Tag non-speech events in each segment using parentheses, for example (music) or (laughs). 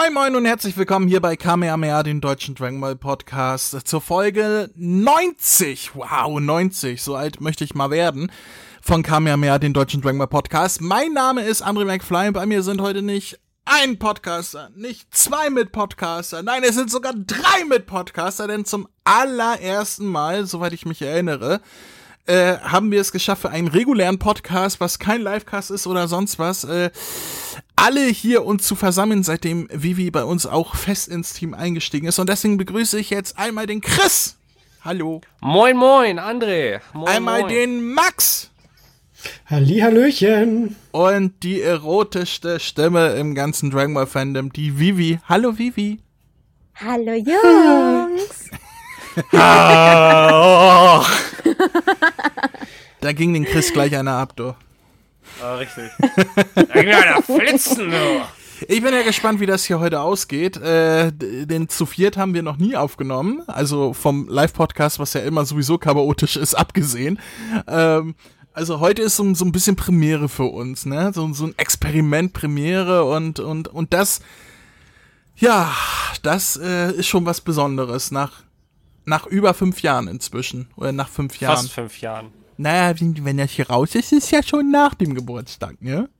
Moin Moin und herzlich willkommen hier bei Kamehameha, den deutschen Dragon Ball Podcast, zur Folge 90. Wow, 90, so alt möchte ich mal werden. Von Kamehameha, den deutschen Dragon Ball Podcast. Mein Name ist André McFly, bei mir sind heute nicht ein Podcaster, nicht zwei mit Podcaster, nein, es sind sogar drei mit Podcaster, denn zum allerersten Mal, soweit ich mich erinnere, äh, haben wir es geschafft für einen regulären Podcast, was kein Livecast ist oder sonst was, äh, alle hier uns zu versammeln, seitdem Vivi bei uns auch fest ins Team eingestiegen ist. Und deswegen begrüße ich jetzt einmal den Chris. Hallo. Moin, moin, André. Moin, einmal moin. den Max. Hallihallöchen. Und die erotischste Stimme im ganzen Dragon Ball Fandom, die Vivi. Hallo Vivi. Hallo (laughs) Jungs. Ah, (laughs) oh. da ging den Chris gleich einer ab, du. Ah, richtig. Irgendeiner flitzen, du. Ich bin ja gespannt, wie das hier heute ausgeht. Äh, den zu viert haben wir noch nie aufgenommen. Also vom Live-Podcast, was ja immer sowieso chaotisch ist, abgesehen. Ähm, also heute ist so, so ein bisschen Premiere für uns, ne? So, so ein Experiment Premiere und, und, und das, ja, das äh, ist schon was Besonderes nach, nach über fünf Jahren inzwischen. Oder nach fünf Jahren. Fast fünf Jahren. Naja, wenn das hier raus ist, ist es ja schon nach dem Geburtstag, ne?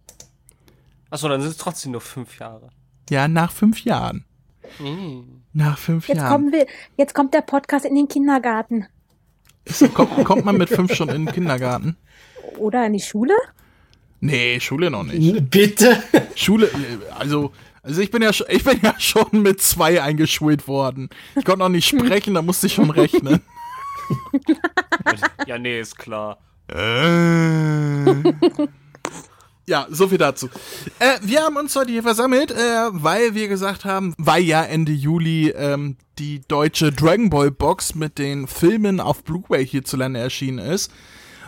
Achso, dann sind es trotzdem nur fünf Jahre. Ja, nach fünf Jahren. Mm. Nach fünf Jetzt, Jahren. kommen wir, jetzt kommt der Podcast in den Kindergarten. Ist, kommt, kommt man mit fünf schon in den Kindergarten? Oder in die Schule? Nee, Schule noch nicht. Bitte. Schule, also, also ich bin ja, ich bin ja schon mit zwei eingeschult worden. Ich konnte noch nicht sprechen, da musste ich schon rechnen. (laughs) Ja, nee, ist klar. Ja, so viel dazu. Äh, wir haben uns heute hier versammelt, äh, weil wir gesagt haben, weil ja Ende Juli ähm, die deutsche Dragon Ball Box mit den Filmen auf Blu-ray hierzulande erschienen ist,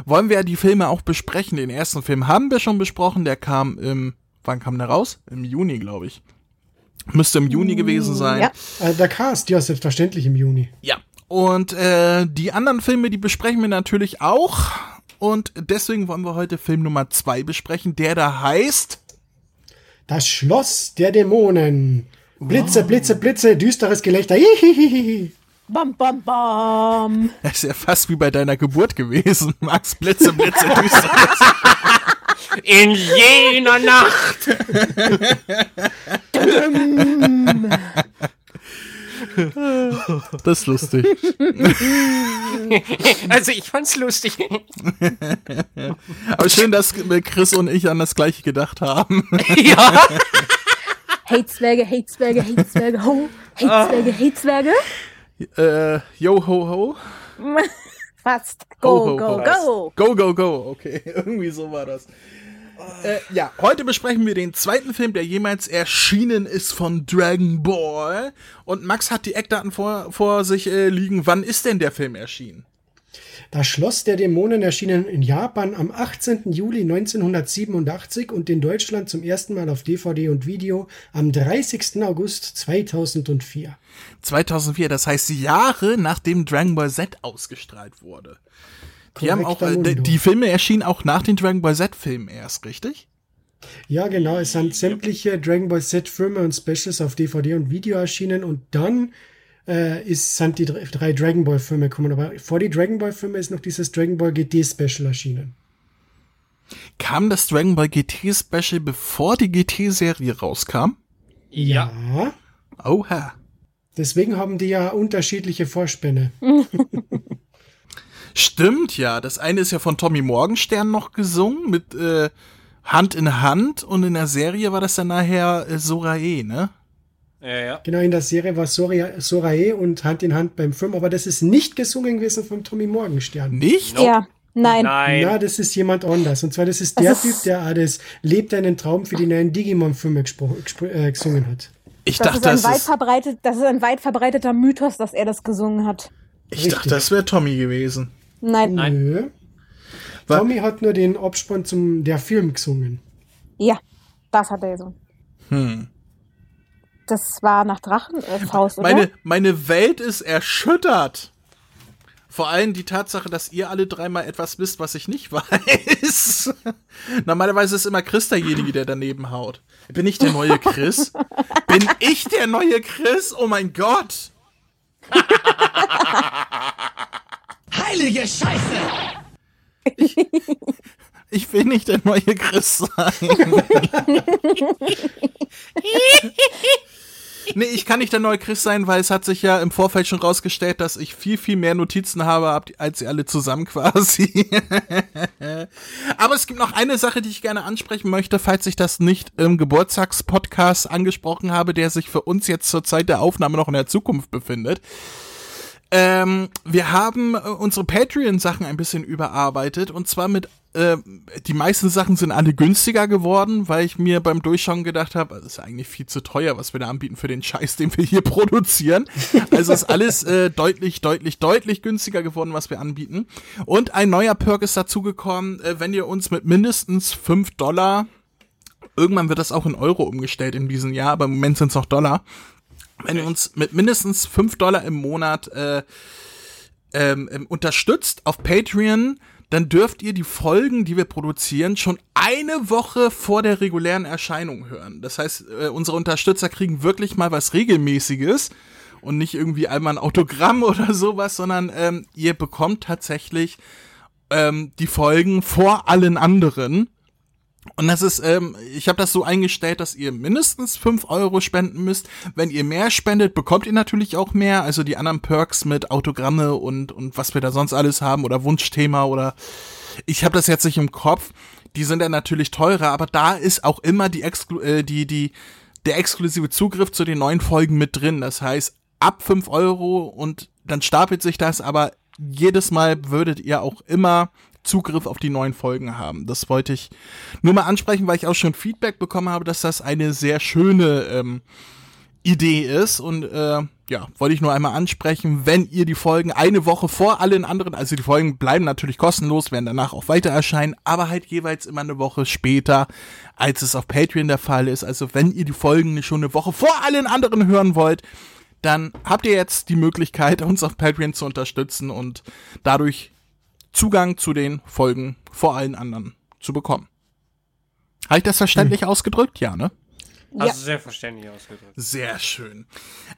wollen wir ja die Filme auch besprechen. Den ersten Film haben wir schon besprochen, der kam im, wann kam der raus? Im Juni, glaube ich. Müsste im Juni gewesen sein. Ja. Äh, der Cast, ja, selbstverständlich im Juni. Ja. Und äh, die anderen Filme, die besprechen wir natürlich auch. Und deswegen wollen wir heute Film Nummer zwei besprechen, der da heißt. Das Schloss der Dämonen. Blitze, Blitze, Blitze, düsteres Gelächter. Hihihihi. Bam, bam, bam. Das ist ja fast wie bei deiner Geburt gewesen. Max Blitze, Blitze, düster. In jener Nacht! (laughs) Das ist lustig. (laughs) Also, ich fand's lustig. Aber schön, dass Chris und ich an das gleiche gedacht haben. (laughs) ja. Hate-Zwerge, Hate-Zwerge, Hate-Zwerge, ho. Hate-Zwerge, Hate-Zwerge. äh, yo ho ho. Fast. Ho, Go, ho, go, ho. go. Go, go, go. Okay, irgendwie so war das. Äh, ja, heute besprechen wir den zweiten Film, der jemals erschienen ist von Dragon Ball. Und Max hat die Eckdaten vor, vor sich äh, liegen. Wann ist denn der Film erschienen? Das Schloss der Dämonen erschienen in Japan am 18. Juli 1987 und in Deutschland zum ersten Mal auf DVD und Video am 30. August 2004. 2004, das heißt Jahre nachdem Dragon Ball Z ausgestrahlt wurde. Die haben auch, äh, die, Filme erschienen auch nach den Dragon Ball Z-Filmen erst, richtig? Ja, genau. Es sind sämtliche Dragon Ball Z-Filme und Specials auf DVD und Video erschienen und dann äh, ist, sind die drei, Dragon Ball-Filme gekommen. Aber vor die Dragon Ball-Filme ist noch dieses Dragon Ball GT-Special erschienen. Kam das Dragon Ball GT Special bevor die GT-Serie rauskam? Ja. Ja. Oha. Deswegen haben die ja unterschiedliche Vorspänne. (laughs) Stimmt ja. Das eine ist ja von Tommy Morgenstern noch gesungen mit äh, Hand in Hand und in der Serie war das dann nachher äh, Sorae, ne? Ja, ja. Genau, in der Serie war Sorae und Hand in Hand beim Film, aber das ist nicht gesungen gewesen von Tommy Morgenstern. Nicht? Nope. Ja, nein. Nein. Ja, das ist jemand anders. Und zwar, das ist Das der ist- Typ, der das Lebt einen Traum für die neuen Digimon-Filme äh, gesungen hat. Ich Das dachte, ist, ein das weit ist, verbreitet, das ist ein weit verbreiteter Mythos, dass er das gesungen hat. ich Richtig. dachte, das wäre Tommy gewesen. Nein. Nein. Nö. Tommy hat nur den Abspann zum der Film gesungen. Ja, das hat er gesungen. Hm. Das war nach Drachenfaust, oder? Meine, meine Welt ist erschüttert. Vor allem die Tatsache, dass ihr alle dreimal etwas wisst, was ich nicht (laughs) weiß. Normalerweise ist immer Chris derjenige, der daneben haut. Bin ich der neue Chris? (laughs) Bin ich der neue Chris? Oh mein Gott! (laughs) Heilige Scheiße! Ich, ich will nicht der neue Chris sein. Nee, ich kann nicht der neue Chris sein, weil es hat sich ja im Vorfeld schon rausgestellt, dass ich viel, viel mehr Notizen habe, als ihr alle zusammen quasi. Aber es gibt noch eine Sache, die ich gerne ansprechen möchte, falls ich das nicht im Geburtstagspodcast angesprochen habe, der sich für uns jetzt zur Zeit der Aufnahme noch in der Zukunft befindet. Ähm, wir haben äh, unsere Patreon-Sachen ein bisschen überarbeitet und zwar mit äh, die meisten Sachen sind alle günstiger geworden, weil ich mir beim Durchschauen gedacht habe, das ist eigentlich viel zu teuer, was wir da anbieten für den Scheiß, den wir hier (laughs) produzieren. Also ist alles äh, deutlich, deutlich, deutlich günstiger geworden, was wir anbieten. Und ein neuer Perk ist dazugekommen, äh, wenn ihr uns mit mindestens fünf Dollar, irgendwann wird das auch in Euro umgestellt in diesem Jahr, aber im Moment sind es noch Dollar, wenn ihr uns mit mindestens fünf Dollar im Monat äh, ähm, ähm, unterstützt auf Patreon, dann dürft ihr die Folgen, die wir produzieren, schon eine Woche vor der regulären Erscheinung hören. Das heißt, äh, unsere Unterstützer kriegen wirklich mal was Regelmäßiges und nicht irgendwie einmal ein Autogramm (laughs) oder sowas, sondern ähm, ihr bekommt tatsächlich ähm, die Folgen vor allen anderen. Und das ist, ähm, ich habe das so eingestellt, dass ihr mindestens fünf Euro spenden müsst. Wenn ihr mehr spendet, bekommt ihr natürlich auch mehr. Also die anderen Perks mit Autogramme und, und was wir da sonst alles haben oder Wunschthema oder ich habe das jetzt nicht im Kopf. Die sind dann natürlich teurer, aber da ist auch immer die, Exklu äh, die, die, der exklusive Zugriff zu den neuen Folgen mit drin. Das heißt, ab fünf Euro und dann stapelt sich das, aber jedes Mal würdet ihr auch immer Zugriff auf die neuen Folgen haben. Das wollte ich nur mal ansprechen, weil ich auch schon Feedback bekommen habe, dass das eine sehr schöne ähm, Idee ist und äh, ja, wollte ich nur einmal ansprechen, wenn ihr die Folgen eine Woche vor allen anderen, also die Folgen bleiben natürlich kostenlos, werden danach auch weiter erscheinen, aber halt jeweils immer eine Woche später, als es auf Patreon der Fall ist. Also wenn ihr die Folgen schon eine Woche vor allen anderen hören wollt, dann habt ihr jetzt die Möglichkeit, uns auf Patreon zu unterstützen und dadurch Zugang zu den Folgen vor allen anderen zu bekommen. Habe ich das verständlich hm. ausgedrückt? Ja, ne? Also ja. sehr verständlich ausgedrückt. Sehr schön.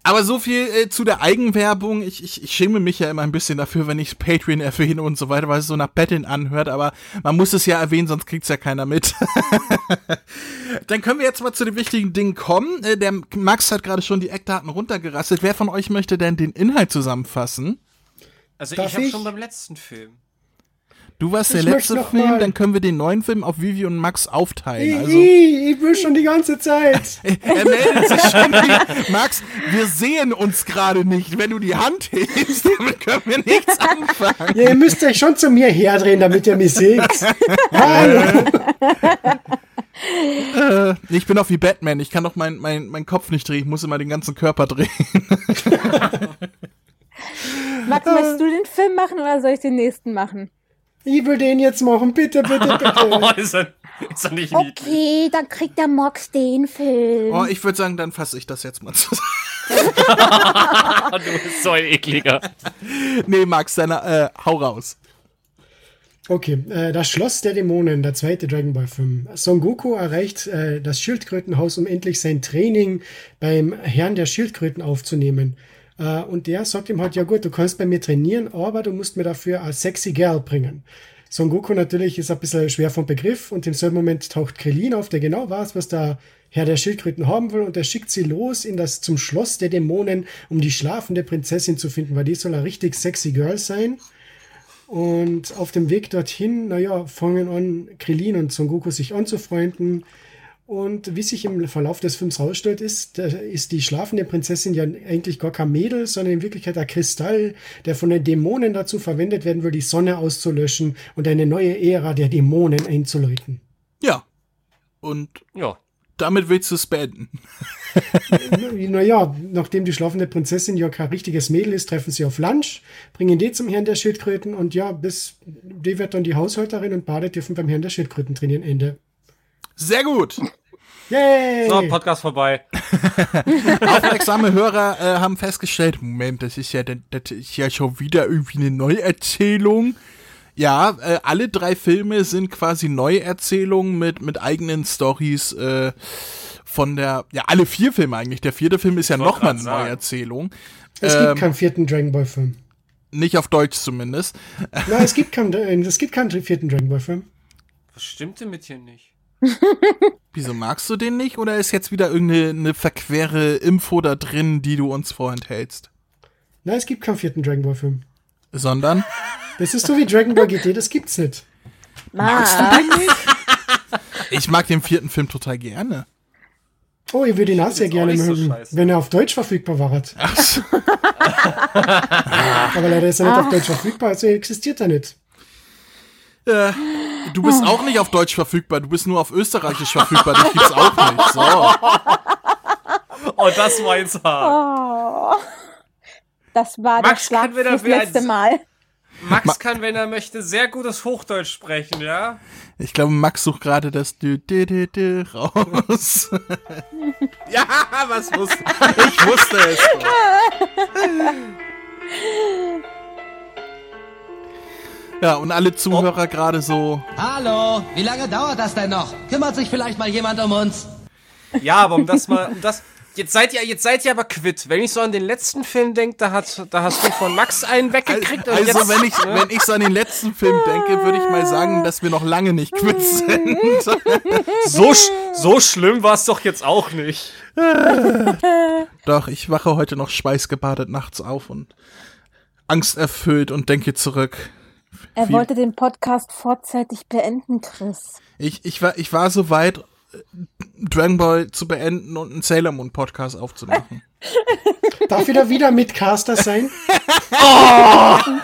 Aber so viel äh, zu der Eigenwerbung. Ich, ich, ich schäme mich ja immer ein bisschen dafür, wenn ich Patreon erwähne und so weiter, weil es so nach Betteln anhört. Aber man muss es ja erwähnen, sonst kriegt's ja keiner mit. (laughs) Dann können wir jetzt mal zu den wichtigen Dingen kommen. Äh, der Max hat gerade schon die Eckdaten runtergerasselt. Wer von euch möchte denn den Inhalt zusammenfassen? Also Darf ich habe schon beim letzten Film. Du warst ich der letzte Film, mal. dann können wir den neuen Film auf Vivi und Max aufteilen. Also, ich, ich will schon die ganze Zeit. (laughs) er meldet sich schon. Max, wir sehen uns gerade nicht. Wenn du die Hand hebst, (laughs) damit können wir nichts anfangen. Ja, ihr müsst euch schon zu mir herdrehen, damit ihr mich seht. (laughs) Hallo. Äh, ich bin auch wie Batman. Ich kann doch meinen mein, mein Kopf nicht drehen. Ich muss immer den ganzen Körper drehen. Max, möchtest du den Film machen oder soll ich den nächsten machen? Ich will den jetzt machen, bitte, bitte, bitte. (laughs) oh, ist er, ist er nicht Okay, dann kriegt der Mox den Film. Oh, ich würde sagen, dann fasse ich das jetzt mal zusammen. (laughs) (laughs) du bist so ein ekliger. Nee, Max, dann äh, hau raus. Okay, äh, das Schloss der Dämonen, der zweite Dragon Ball Film. Son Goku erreicht äh, das Schildkrötenhaus, um endlich sein Training beim Herrn der Schildkröten aufzunehmen. Äh, und der sagt ihm halt, ja gut, du kannst bei mir trainieren, aber du musst mir dafür ein sexy Girl bringen. Son Goku natürlich ist ein bisschen schwer vom Begriff und im selben Moment taucht Krillin auf, der genau weiß, was der Herr der Schildkröten haben will und er schickt sie los in das zum Schloss der Dämonen, um die schlafende Prinzessin zu finden, weil die soll ein richtig sexy Girl sein. Und auf dem Weg dorthin, naja, fangen an Krillin und Son Goku sich anzufreunden. Und wie sich im Verlauf des Films herausstellt, ist, ist die schlafende Prinzessin ja eigentlich gar kein Mädel, sondern in Wirklichkeit ein Kristall, der von den Dämonen dazu verwendet werden will, die Sonne auszulöschen und eine neue Ära der Dämonen einzuläuten. Ja. Und ja. damit willst du es beenden. (laughs) naja, nachdem die schlafende Prinzessin ja kein richtiges Mädel ist, treffen sie auf Lunch, bringen die zum Herrn der Schildkröten und ja, bis die wird dann die Haushälterin und Bade dürfen beim Herrn der Schildkröten trainieren. Ende. Sehr gut. Yay! So, Podcast vorbei. (laughs) Aufmerksame Hörer äh, haben festgestellt, Moment, das ist ja, das ist ja schon wieder irgendwie eine Neuerzählung. Ja, äh, alle drei Filme sind quasi Neuerzählungen mit, mit eigenen Stories äh, von der, ja, alle vier Filme eigentlich. Der vierte Film ist ja nochmal eine. Neuerzählung. es ähm, gibt keinen vierten Dragon Ball Film. Nicht auf Deutsch zumindest. Nein, es gibt keinen, äh, es gibt keinen vierten Dragon Ball Film. Was stimmt denn mit hier nicht? (laughs) Wieso magst du den nicht? Oder ist jetzt wieder irgendeine eine verquere Info da drin, die du uns vorenthältst? Nein, es gibt keinen vierten Dragon Ball Film. Sondern? Das ist so wie Dragon Ball GT, das gibt's nicht. Max. Ich mag den vierten Film total gerne. Oh, ihr würdet ihn auch sehr gerne nicht so mögen, scheiße. wenn er auf Deutsch verfügbar war. Ach so. (laughs) Aber leider ist er nicht auf Deutsch verfügbar, also existiert er nicht. Äh, du bist auch nicht auf Deutsch verfügbar, du bist nur auf Österreichisch verfügbar, das gibt's auch nicht. So. Oh, das war jetzt hart. Oh. Das war Max der kann Schlag ein- letzte Mal. Max kann, wenn er möchte, sehr gutes Hochdeutsch sprechen, ja? Ich glaube, Max sucht gerade das Dü -dü -dü -dü raus. ja, was wusste (laughs) ich? wusste es. (laughs) Ja, und alle Zuhörer gerade so. Hallo, wie lange dauert das denn noch? Kümmert sich vielleicht mal jemand um uns? Ja, aber um das mal, um das. Jetzt seid ihr, jetzt seid ihr aber quitt. Wenn ich so an den letzten Film denke, da, hat, da hast du von Max einen weggekriegt. und Also, jetzt, wenn ich, wenn ich so an den letzten Film denke, würde ich mal sagen, dass wir noch lange nicht quitt sind. so, sch- so schlimm war es doch jetzt auch nicht. Doch, ich wache heute noch schweißgebadet nachts auf und angsterfüllt und denke zurück. Er Viel- wollte den Podcast vorzeitig beenden, Chris. Ich, ich, war, ich war so weit, äh, Dragon Ball zu beenden und einen Sailor Moon Podcast aufzumachen. (laughs) Darf wieder wieder Mitcaster sein? (laughs)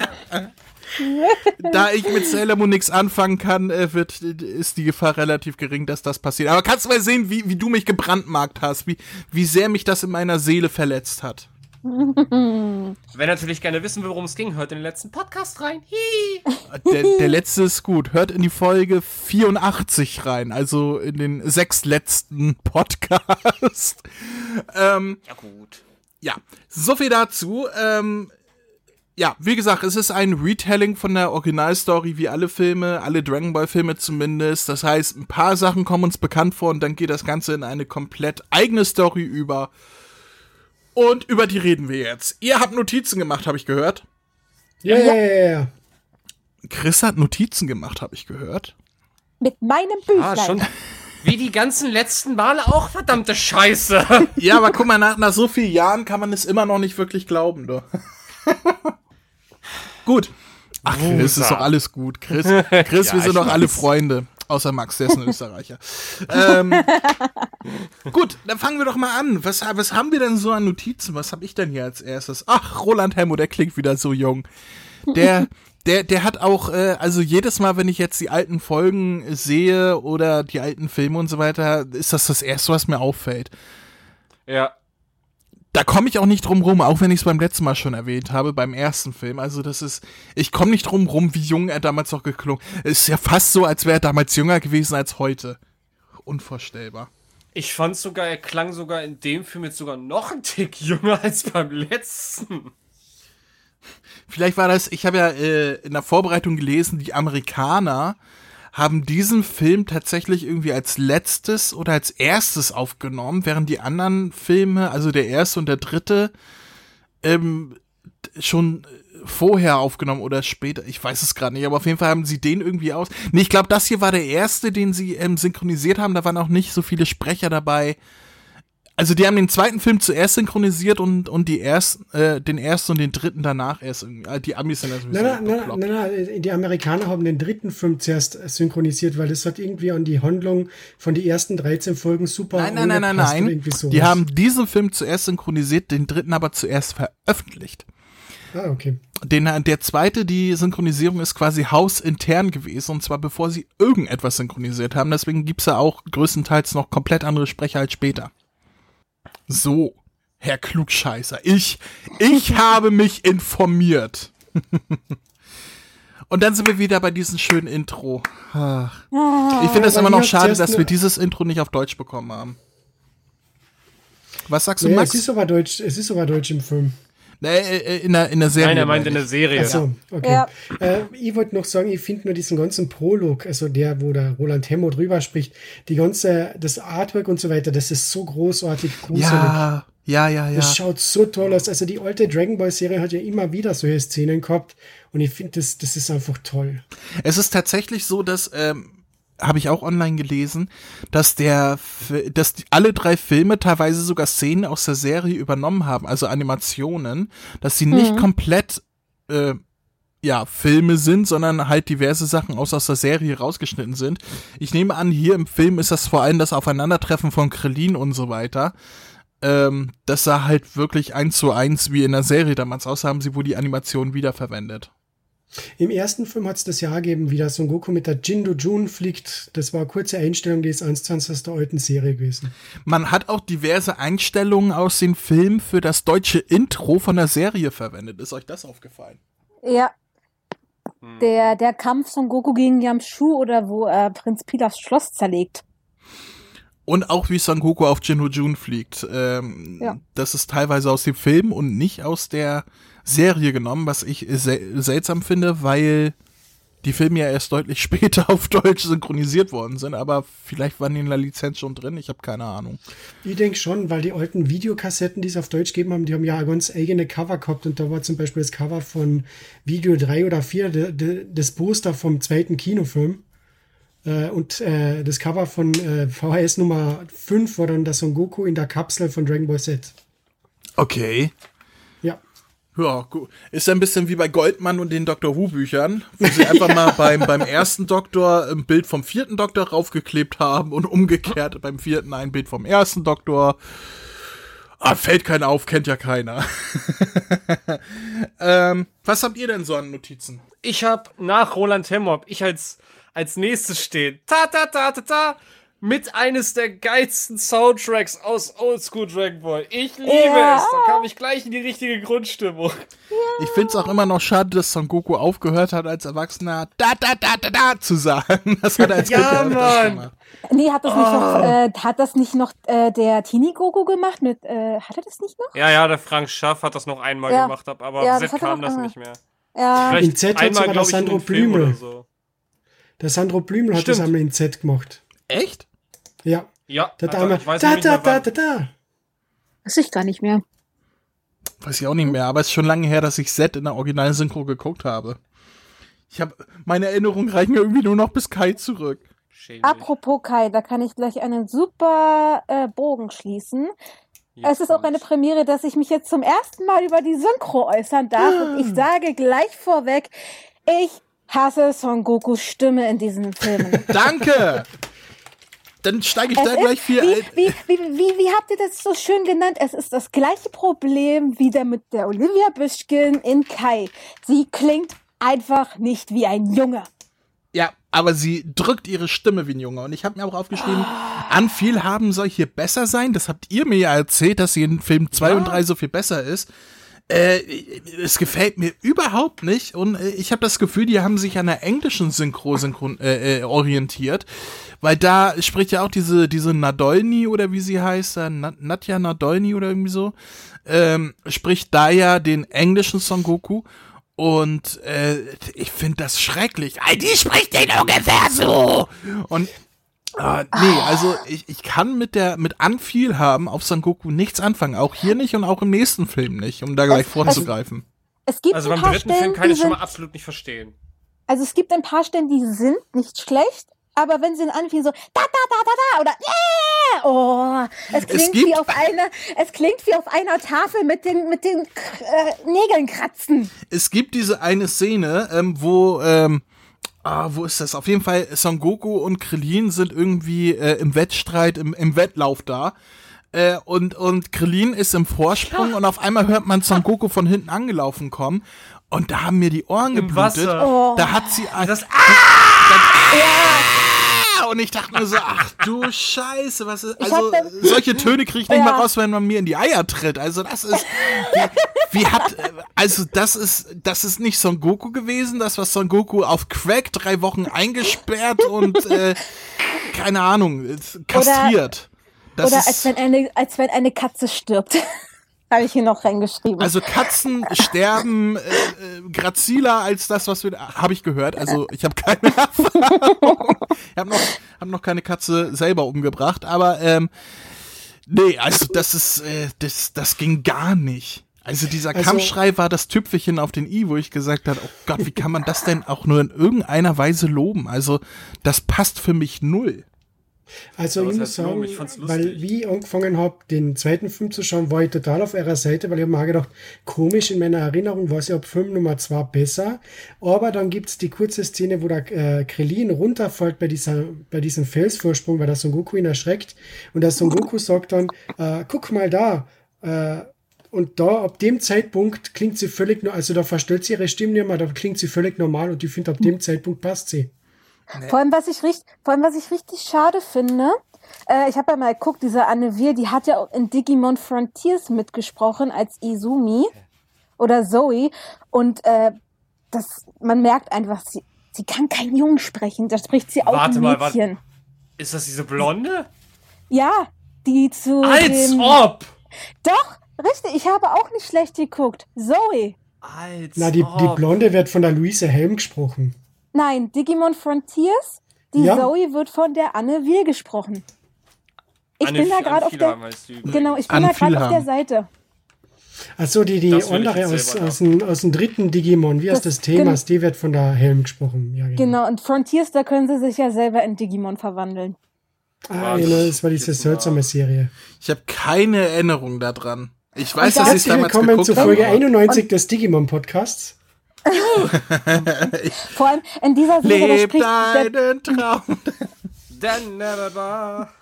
da ich mit Sailor Moon nichts anfangen kann, äh, wird, ist die Gefahr relativ gering, dass das passiert. Aber kannst du mal sehen, wie, wie du mich gebrandmarkt hast, wie, wie sehr mich das in meiner Seele verletzt hat. (laughs) Wer natürlich gerne wissen will, worum es ging, hört in den letzten Podcast rein. Hi. Der, der letzte ist gut. Hört in die Folge 84 rein, also in den sechs letzten Podcast. ähm, Ja, gut. ja, so viel dazu. Ähm, ja, wie gesagt, es ist ein Retelling von der Originalstory, wie alle Filme, alle Dragon Ball Filme zumindest. Das heißt, ein paar Sachen kommen uns bekannt vor und dann geht das Ganze in eine komplett eigene Story über. Und über die reden wir jetzt. Ihr habt Notizen gemacht, habe ich gehört. Yeah. Chris hat Notizen gemacht, habe ich gehört. Mit meinem Ah, Büchlein. schon. Wie die ganzen letzten Male auch, verdammte Scheiße. (laughs) Ja, aber guck mal, nach, nach so vielen Jahren kann man es immer noch nicht wirklich glauben, du. (laughs) gut. Ach, Chris, ist doch alles gut. Chris, (laughs) Chris Ja, wir sind doch alle. Freunde. Außer Max, der ist ein (laughs) Österreicher. ähm, gut, dann fangen wir doch mal an. Was, was haben wir denn so an Notizen? Was habe ich denn hier als erstes? Ach, Roland Hemmo, der klingt wieder so jung. Der, der, der hat auch, äh, also jedes Mal, wenn ich jetzt die alten Folgen sehe oder die alten Filme und so weiter, ist das das Erste, was mir auffällt Ja. Da komme ich auch nicht drum rum, auch wenn ich es beim letzten Mal schon erwähnt habe, beim ersten Film. Also das ist, ich komme nicht drum rum, wie jung er damals noch geklungen. Es ist ja fast so, als wäre er damals jünger gewesen als heute. Unvorstellbar. Ich fand sogar, er klang sogar in dem Film jetzt sogar noch ein Tick jünger als beim letzten. Vielleicht war das, ich habe ja äh, in der Vorbereitung gelesen, die Amerikaner haben diesen Film tatsächlich irgendwie als letztes oder als erstes aufgenommen, während die anderen Filme, also der erste und der dritte, ähm, schon vorher aufgenommen oder später, ich weiß es gerade nicht, aber auf jeden Fall haben sie den irgendwie aus. Nee, ich glaube, das hier war der erste, den sie ähm, synchronisiert haben, da waren auch nicht so viele Sprecher dabei. Also die haben den zweiten Film zuerst synchronisiert und, und die ersten, äh, den ersten und den dritten danach erst irgendwie. äh, Die Amis sind das ein Nein, nein, nein, nein, nein, die Amerikaner haben den dritten Film zuerst synchronisiert, weil das hat irgendwie an die Handlung von den ersten 13 Folgen super Nein, nein, nein, nein, nein. Die haben diesen Film zuerst synchronisiert, den dritten aber zuerst veröffentlicht. Ah, okay. Den, der zweite, die Synchronisierung ist quasi hausintern gewesen, und zwar bevor sie irgendetwas synchronisiert haben. Deswegen gibt's da auch größtenteils noch komplett andere Sprecher als später. So, Herr Klugscheißer, ich, ich habe mich informiert. (laughs) Und dann sind wir wieder bei diesem schönen Intro. Ach. Ich finde es immer noch schade, dass wir dieses Intro nicht auf Deutsch bekommen haben. Was sagst du, Max? es ist aber Deutsch, es ist aber Deutsch im Film. Nee, äh, in der, in der Serie. Nein, er meint in der. Serie. Ach so, okay. Ja. Äh, ich wollte noch sagen, ich finde nur diesen ganzen Prolog, also der, wo der Roland Hemmo drüber spricht, die ganze, das Artwork und so weiter, das ist so großartig gruselig. Ja, ja, ja, ja. Das schaut so toll aus. Also die alte Dragon Ball Serie hat ja immer wieder solche Szenen gehabt und ich finde, das, das ist einfach toll. Es ist tatsächlich so, dass, ähm, habe ich auch online gelesen, dass der, dass die, alle drei Filme teilweise sogar Szenen aus der Serie übernommen haben, also Animationen, dass sie nicht komplett, äh, ja, Filme sind, sondern halt diverse Sachen aus, aus der Serie rausgeschnitten sind. Ich nehme an, hier im Film ist das vor allem das Aufeinandertreffen von Krillin und so weiter. Ähm, das sah halt wirklich eins zu eins wie in der Serie damals aus, haben sie wohl die Animation wiederverwendet. Im ersten Film hat es das Jahr gegeben, wie da Son Goku mit der Jindo Jun fliegt. Das war eine kurze Einstellung, die ist eins aus der alten Serie gewesen. Man hat auch diverse Einstellungen aus den Filmen für das deutsche Intro von der Serie verwendet. Ist euch das aufgefallen? Ja. Hm. Der, der Kampf Son Goku gegen Yamshu oder wo äh, Prinz Pilafs Schloss zerlegt. Und auch wie Son Goku auf Jinho Jun fliegt. Ähm, Ja. Das ist teilweise aus dem Film und nicht aus der Serie genommen, was ich sel seltsam finde, weil die Filme ja erst deutlich (laughs) später auf Deutsch synchronisiert worden sind. Aber vielleicht waren die in der Lizenz schon drin. Ich habe keine Ahnung. Ich denke schon, weil die alten Videokassetten, die es auf Deutsch gegeben haben, die haben ja ganz eigene Cover gehabt und da war zum Beispiel das Cover von Video 3 oder 4, de, de, das Poster vom zweiten Kinofilm. Äh, und äh, das Cover von äh, VHS Nummer 5 war dann der Son Goku in der Kapsel von Dragon Ball Z. Okay. Ja. Ja, gut. Ist ja ein bisschen wie bei Goldmann und den Doctor Who-Büchern, wo sie einfach mal (laughs) beim, beim ersten Doktor ein Bild vom vierten Doktor raufgeklebt haben und umgekehrt beim vierten ein Bild vom ersten Doktor. Ah, fällt keiner auf, kennt ja keiner. (laughs) ähm, was habt ihr denn so an Notizen? Ich hab nach Roland Hemmo, hab ich als, als nächstes stehen. Ta ta ta ta ta. Mit eines der geilsten Soundtracks aus Oldschool Dragon Ball. Ich liebe Ja. es. Da kam ich gleich in die richtige Grundstimmung. Ich find's auch immer noch schade, dass Son Goku aufgehört hat, als Erwachsener da da da da da zu sagen. (laughs) Das hat er als Ja, Kind Mann. gemacht. Nee, hat das nicht noch, Oh. äh, hat das nicht noch äh, der Teenie Goku gemacht mit, äh, hat er das nicht noch? Ja, ja, der Frank Schaff hat das noch einmal Ja. gemacht, ab- aber Ja, Z das hat kam das einmal. nicht mehr. Ja, In Z hat's aber der glaub ich, in Sandro dem Film oder Blümel. So. Der Sandro Blümel hat das Stimmt. einmal in Z gemacht. Echt? Ja. Ja, hat Alter, einmal ich weiß da, da, da, da, da. weiß ich gar nicht mehr. Weiß ich auch nicht mehr, aber es ist schon lange her, dass ich Z in der originalen Synchro geguckt habe. Ich habe meine Erinnerung reichen mir irgendwie nur noch bis Kai zurück. Schämlich. Apropos Kai, da kann ich gleich einen super äh, Bogen schließen. Jetzt es ist auch eine. Premiere, dass ich mich jetzt zum ersten Mal über die Synchro äußern darf. Und ich sage gleich vorweg, ich hasse Son Gokus Stimme in diesen Filmen. (laughs) Danke! Dann steige ich Es da ist, gleich viel. wie, wie, wie, wie, wie habt ihr das so schön genannt? Es ist das gleiche Problem wieder mit der Olivia Büschkin in Kai. Sie klingt einfach nicht wie ein Junge. Ja, aber sie drückt ihre Stimme wie ein Junge. Und ich habe mir auch aufgeschrieben, an viel haben soll hier besser sein. Das habt ihr mir ja erzählt, dass sie in Film 2 und 3 so viel besser ist. Äh, es gefällt mir überhaupt nicht und äh, ich habe das Gefühl, die haben sich an der englischen Synchro synchron äh, äh, orientiert, weil da spricht ja auch diese diese Nadolny oder wie sie heißt, äh, Na Nadja Nadolny oder irgendwie so, ähm, spricht da ja den englischen Son Goku und äh, ich finde das schrecklich. Die spricht den ungefähr so und äh, nee, also ich, ich kann mit der mit Anviel haben auf Son Goku nichts anfangen, auch hier nicht und auch im nächsten Film nicht, um da gleich vorzugreifen. Es gibt Also beim dritten Stellen, Film kann ich schon sind, mal absolut nicht verstehen. also es gibt ein paar Stellen, die sind nicht schlecht, aber wenn sie in anfangen so da da da da da oder yeah, oh, es klingt gibt- wie auf einer, es klingt wie auf einer Tafel mit den mit den äh, Nägeln kratzen. Es gibt diese eine Szene, ähm, wo ähm, Ah, wo ist das? Auf jeden Fall, Son Goku und Krillin sind irgendwie äh, im Wettstreit, im, im Wettlauf da. Äh, und, und Krillin ist im Vorsprung und auf einmal hört man Son Goku von hinten angelaufen kommen. Und da haben mir die Ohren Im geblutet. Wasser. Da hat sie ein, Das, Ah, und ich dachte mir so, ach du Scheiße, was ist. Also, solche Töne kriege ich nicht Ja. mal raus, wenn man mir in die Eier tritt. Also, das ist. Wie, wie hat. Also, das ist. Das ist nicht Son Goku gewesen, das war Son Goku auf Crack, drei Wochen eingesperrt und. Äh, keine Ahnung, kastriert. Oder ist, als wenn eine, als wenn eine Katze stirbt. Habe ich hier noch reingeschrieben. Also Katzen (laughs) sterben äh, äh, graziler als das, was wir habe ich gehört. Also ich habe keine (laughs) Erfahrung. Ich habe noch, hab noch keine Katze selber umgebracht, aber ähm, nee, also das ist äh, das das ging gar nicht. Also dieser Also- Kampfschrei war das Tüpfelchen auf den i, wo ich gesagt habe, oh Gott, wie kann man das denn auch nur in irgendeiner Weise loben? Also das passt für mich null. Also Aber ich muss sagen, Ich weil wie ich angefangen habe, den zweiten Film zu schauen, war ich total auf ihrer Seite, weil ich habe mir auch gedacht, komisch, in meiner Erinnerung war es ja ab Film Nummer zwei besser. Aber dann gibt's die kurze Szene, wo der äh, Krillin runterfällt bei, dieser, bei diesem Felsvorsprung, weil der Son Goku ihn erschreckt. Und der Son Goku sagt dann, äh, guck mal da, äh, und da, ab dem Zeitpunkt klingt sie völlig, also da verstellt sie ihre Stimme nicht mehr, da klingt sie völlig normal und ich finde, ab dem Zeitpunkt passt sie. Vor allem, was ich richtig, vor allem, was ich richtig schade finde, äh, ich habe ja mal geguckt, diese Anne Wir, die hat ja auch in Digimon Frontiers mitgesprochen als Izumi oder Zoe und äh, das, man merkt einfach, sie, sie kann kein Jungen sprechen, da spricht sie auch Warte ein mal, warte. Mädchen. Ist das diese Blonde? Ja, die zu Als dem, ob! Doch, richtig, ich habe auch nicht schlecht geguckt. Zoe. Als Na, die, die ob. Blonde wird von der Luise Helm gesprochen. Nein, Digimon Frontiers, die Ja. Zoe wird von der Anne Wir gesprochen. Ich Anne bin da gerade auf der. Genau, ich bin da gerade auf der Seite. Achso, die, die will andere aus, aus, dem, aus dem dritten Digimon, wie heißt Das- das Thema? gen- Die wird von der Helm gesprochen. Ja, Genau, und Frontiers, da können sie sich ja selber in Digimon verwandeln. Ah, genau, das war diese jetzt mal- seltsame Serie. Ich habe keine Erinnerung daran. Ich weiß, Und dass ich es Herzlich damals willkommen geguckt zu. Folge aber- 91 des Digimon Podcasts. (laughs) Vor allem in dieser Serie, Leb deinen Traum. Then never war.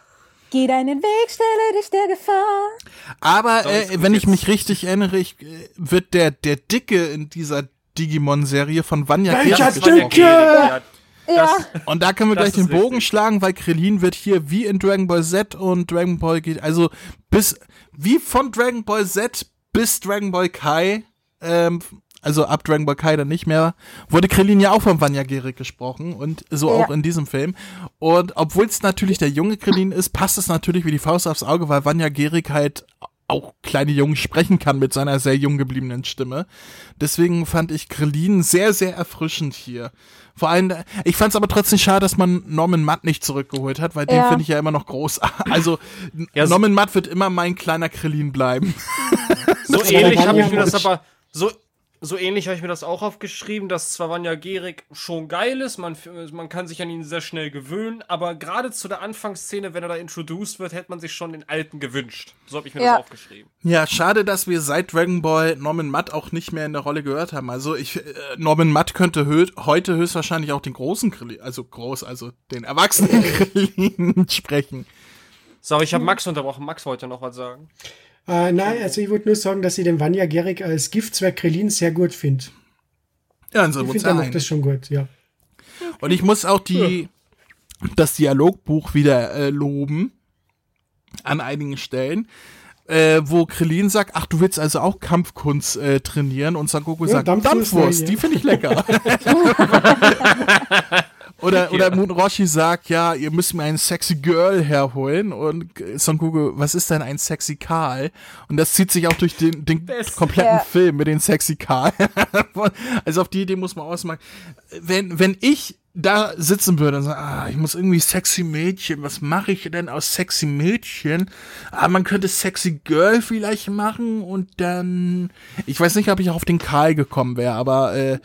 geh deinen Weg, stelle dich der Gefahr. Aber äh, wenn ich mich richtig erinnere, ich, äh, wird der, der Dicke in dieser Digimon-Serie von Vanya Welcher Das Dicke? Ja. Ja, Und da können wir Das gleich den Bogen richtig. schlagen, weil Krillin wird hier wie in Dragon Ball Z und Dragon Ball geht, also bis, wie von Dragon Ball Z bis Dragon Ball Kai, ähm, also ab Dragon Ball Kai dann nicht mehr, wurde Krillin ja auch von Vanya Gerig gesprochen und so Ja. auch in diesem Film. Und obwohl es natürlich der junge Krillin ist, passt es natürlich wie die Faust aufs Auge, weil Vanya Gerig halt auch kleine Jungen sprechen kann mit seiner sehr jung gebliebenen Stimme. Deswegen fand ich Krillin sehr, sehr erfrischend hier. Vor allem, ich fand es aber trotzdem schade, dass man Norman Matt nicht zurückgeholt hat, weil den Ja. finde ich ja immer noch groß. (laughs) Also Ja, so- Norman Matt wird immer mein kleiner Krillin bleiben. So (laughs) ähnlich habe ich mir das aber so so ähnlich habe ich mir das auch aufgeschrieben, dass zwar Vanya Gerig schon geil ist, man, man kann sich an ihn sehr schnell gewöhnen, aber gerade zu der Anfangsszene, wenn er da introduced wird, hätte man sich schon den alten gewünscht. So habe ich mir Ja. das aufgeschrieben. Ja, schade, dass wir seit Dragon Ball Norman Matt auch nicht mehr in der Rolle gehört haben. Also ich, äh, Norman Matt könnte hö heute höchstwahrscheinlich auch den großen Krillin, also groß, also den erwachsenen (laughs) Krillin sprechen. So, ich habe Max unterbrochen. Max wollte noch was sagen. Äh, nein, also ich wollte nur sagen, dass ich den Vanya Gerig als Giftzwerg Krillin sehr gut finde. Ja, dann sind Ich finde, ja macht das schon gut, ja. Und ich muss auch die, das Dialogbuch wieder äh, loben. An einigen Stellen. Äh, wo Krillin sagt, ach, du willst also auch Kampfkunst äh, trainieren und Sangoku Ja, sagt, Dampfwurst, Dampfwurst, ja. die finde ich lecker. (laughs) (laughs) oder, oder Moon Roshi sagt, ja, ihr müsst mir ein sexy Girl herholen und Son Goku, was ist denn ein sexy Karl? Und das zieht sich auch durch den, den Best. kompletten Ja. Film mit den sexy Karl. (laughs) also auf die Idee muss man ausmachen. Wenn, wenn ich da sitzen würde und sagen, ah, ich muss irgendwie sexy Mädchen, was mache ich denn aus sexy Mädchen? Ah, man könnte sexy Girl vielleicht machen und dann, ich weiß nicht, ob ich auf den Karl gekommen wäre, aber äh,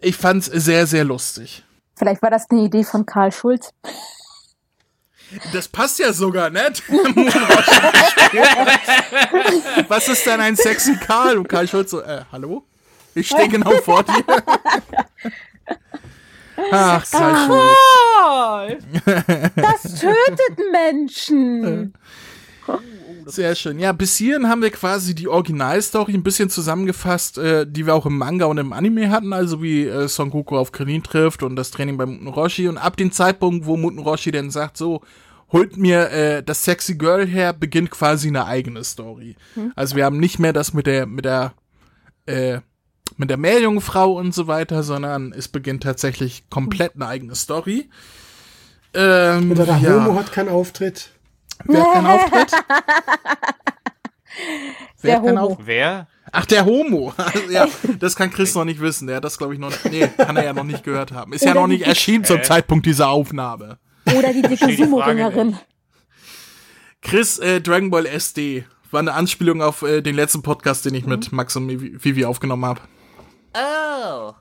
ich fand's sehr, sehr lustig. Vielleicht war das eine Idee von Karl Schulz. Das passt ja sogar, (laughs) nicht? Was ist denn ein sexy Karl? Und Karl Schulz so, äh, hallo? Ich stehe genau vor dir. Ach, Karl Schulz. Das tötet Menschen. Sehr schön. Ja, bis hierhin haben wir quasi die Originalstory ein bisschen zusammengefasst, äh, die wir auch im Manga und im Anime hatten, also wie äh, Son Goku auf Krillin trifft und das Training bei Muten Roshi. Und ab dem Zeitpunkt, wo Muten Roshi dann sagt, so, holt mir äh, das sexy Girl her, beginnt quasi eine eigene Story. Also wir haben nicht mehr das mit der, mit der, äh, mit der Meerjungfrau und so weiter, sondern es beginnt tatsächlich komplett eine eigene Story. Ähm, Oder der ja. Homo hat keinen Auftritt. Wer hat keinen Auftritt? Wer Der hat keinen Homo. Auftritt? Wer? Ach, der Homo. (laughs) ja, das kann Chris noch nicht wissen. Der hat das, glaube ich, noch Nee, kann er ja noch nicht gehört haben. Ist ja Oder noch die- nicht erschienen zum Hä? Zeitpunkt dieser Aufnahme. Oder die dicke Sumo-Ringerin. Chris, äh, Dragon Ball SD war eine Anspielung auf äh, den letzten Podcast, den ich mit Max und Vivi aufgenommen habe. Oh.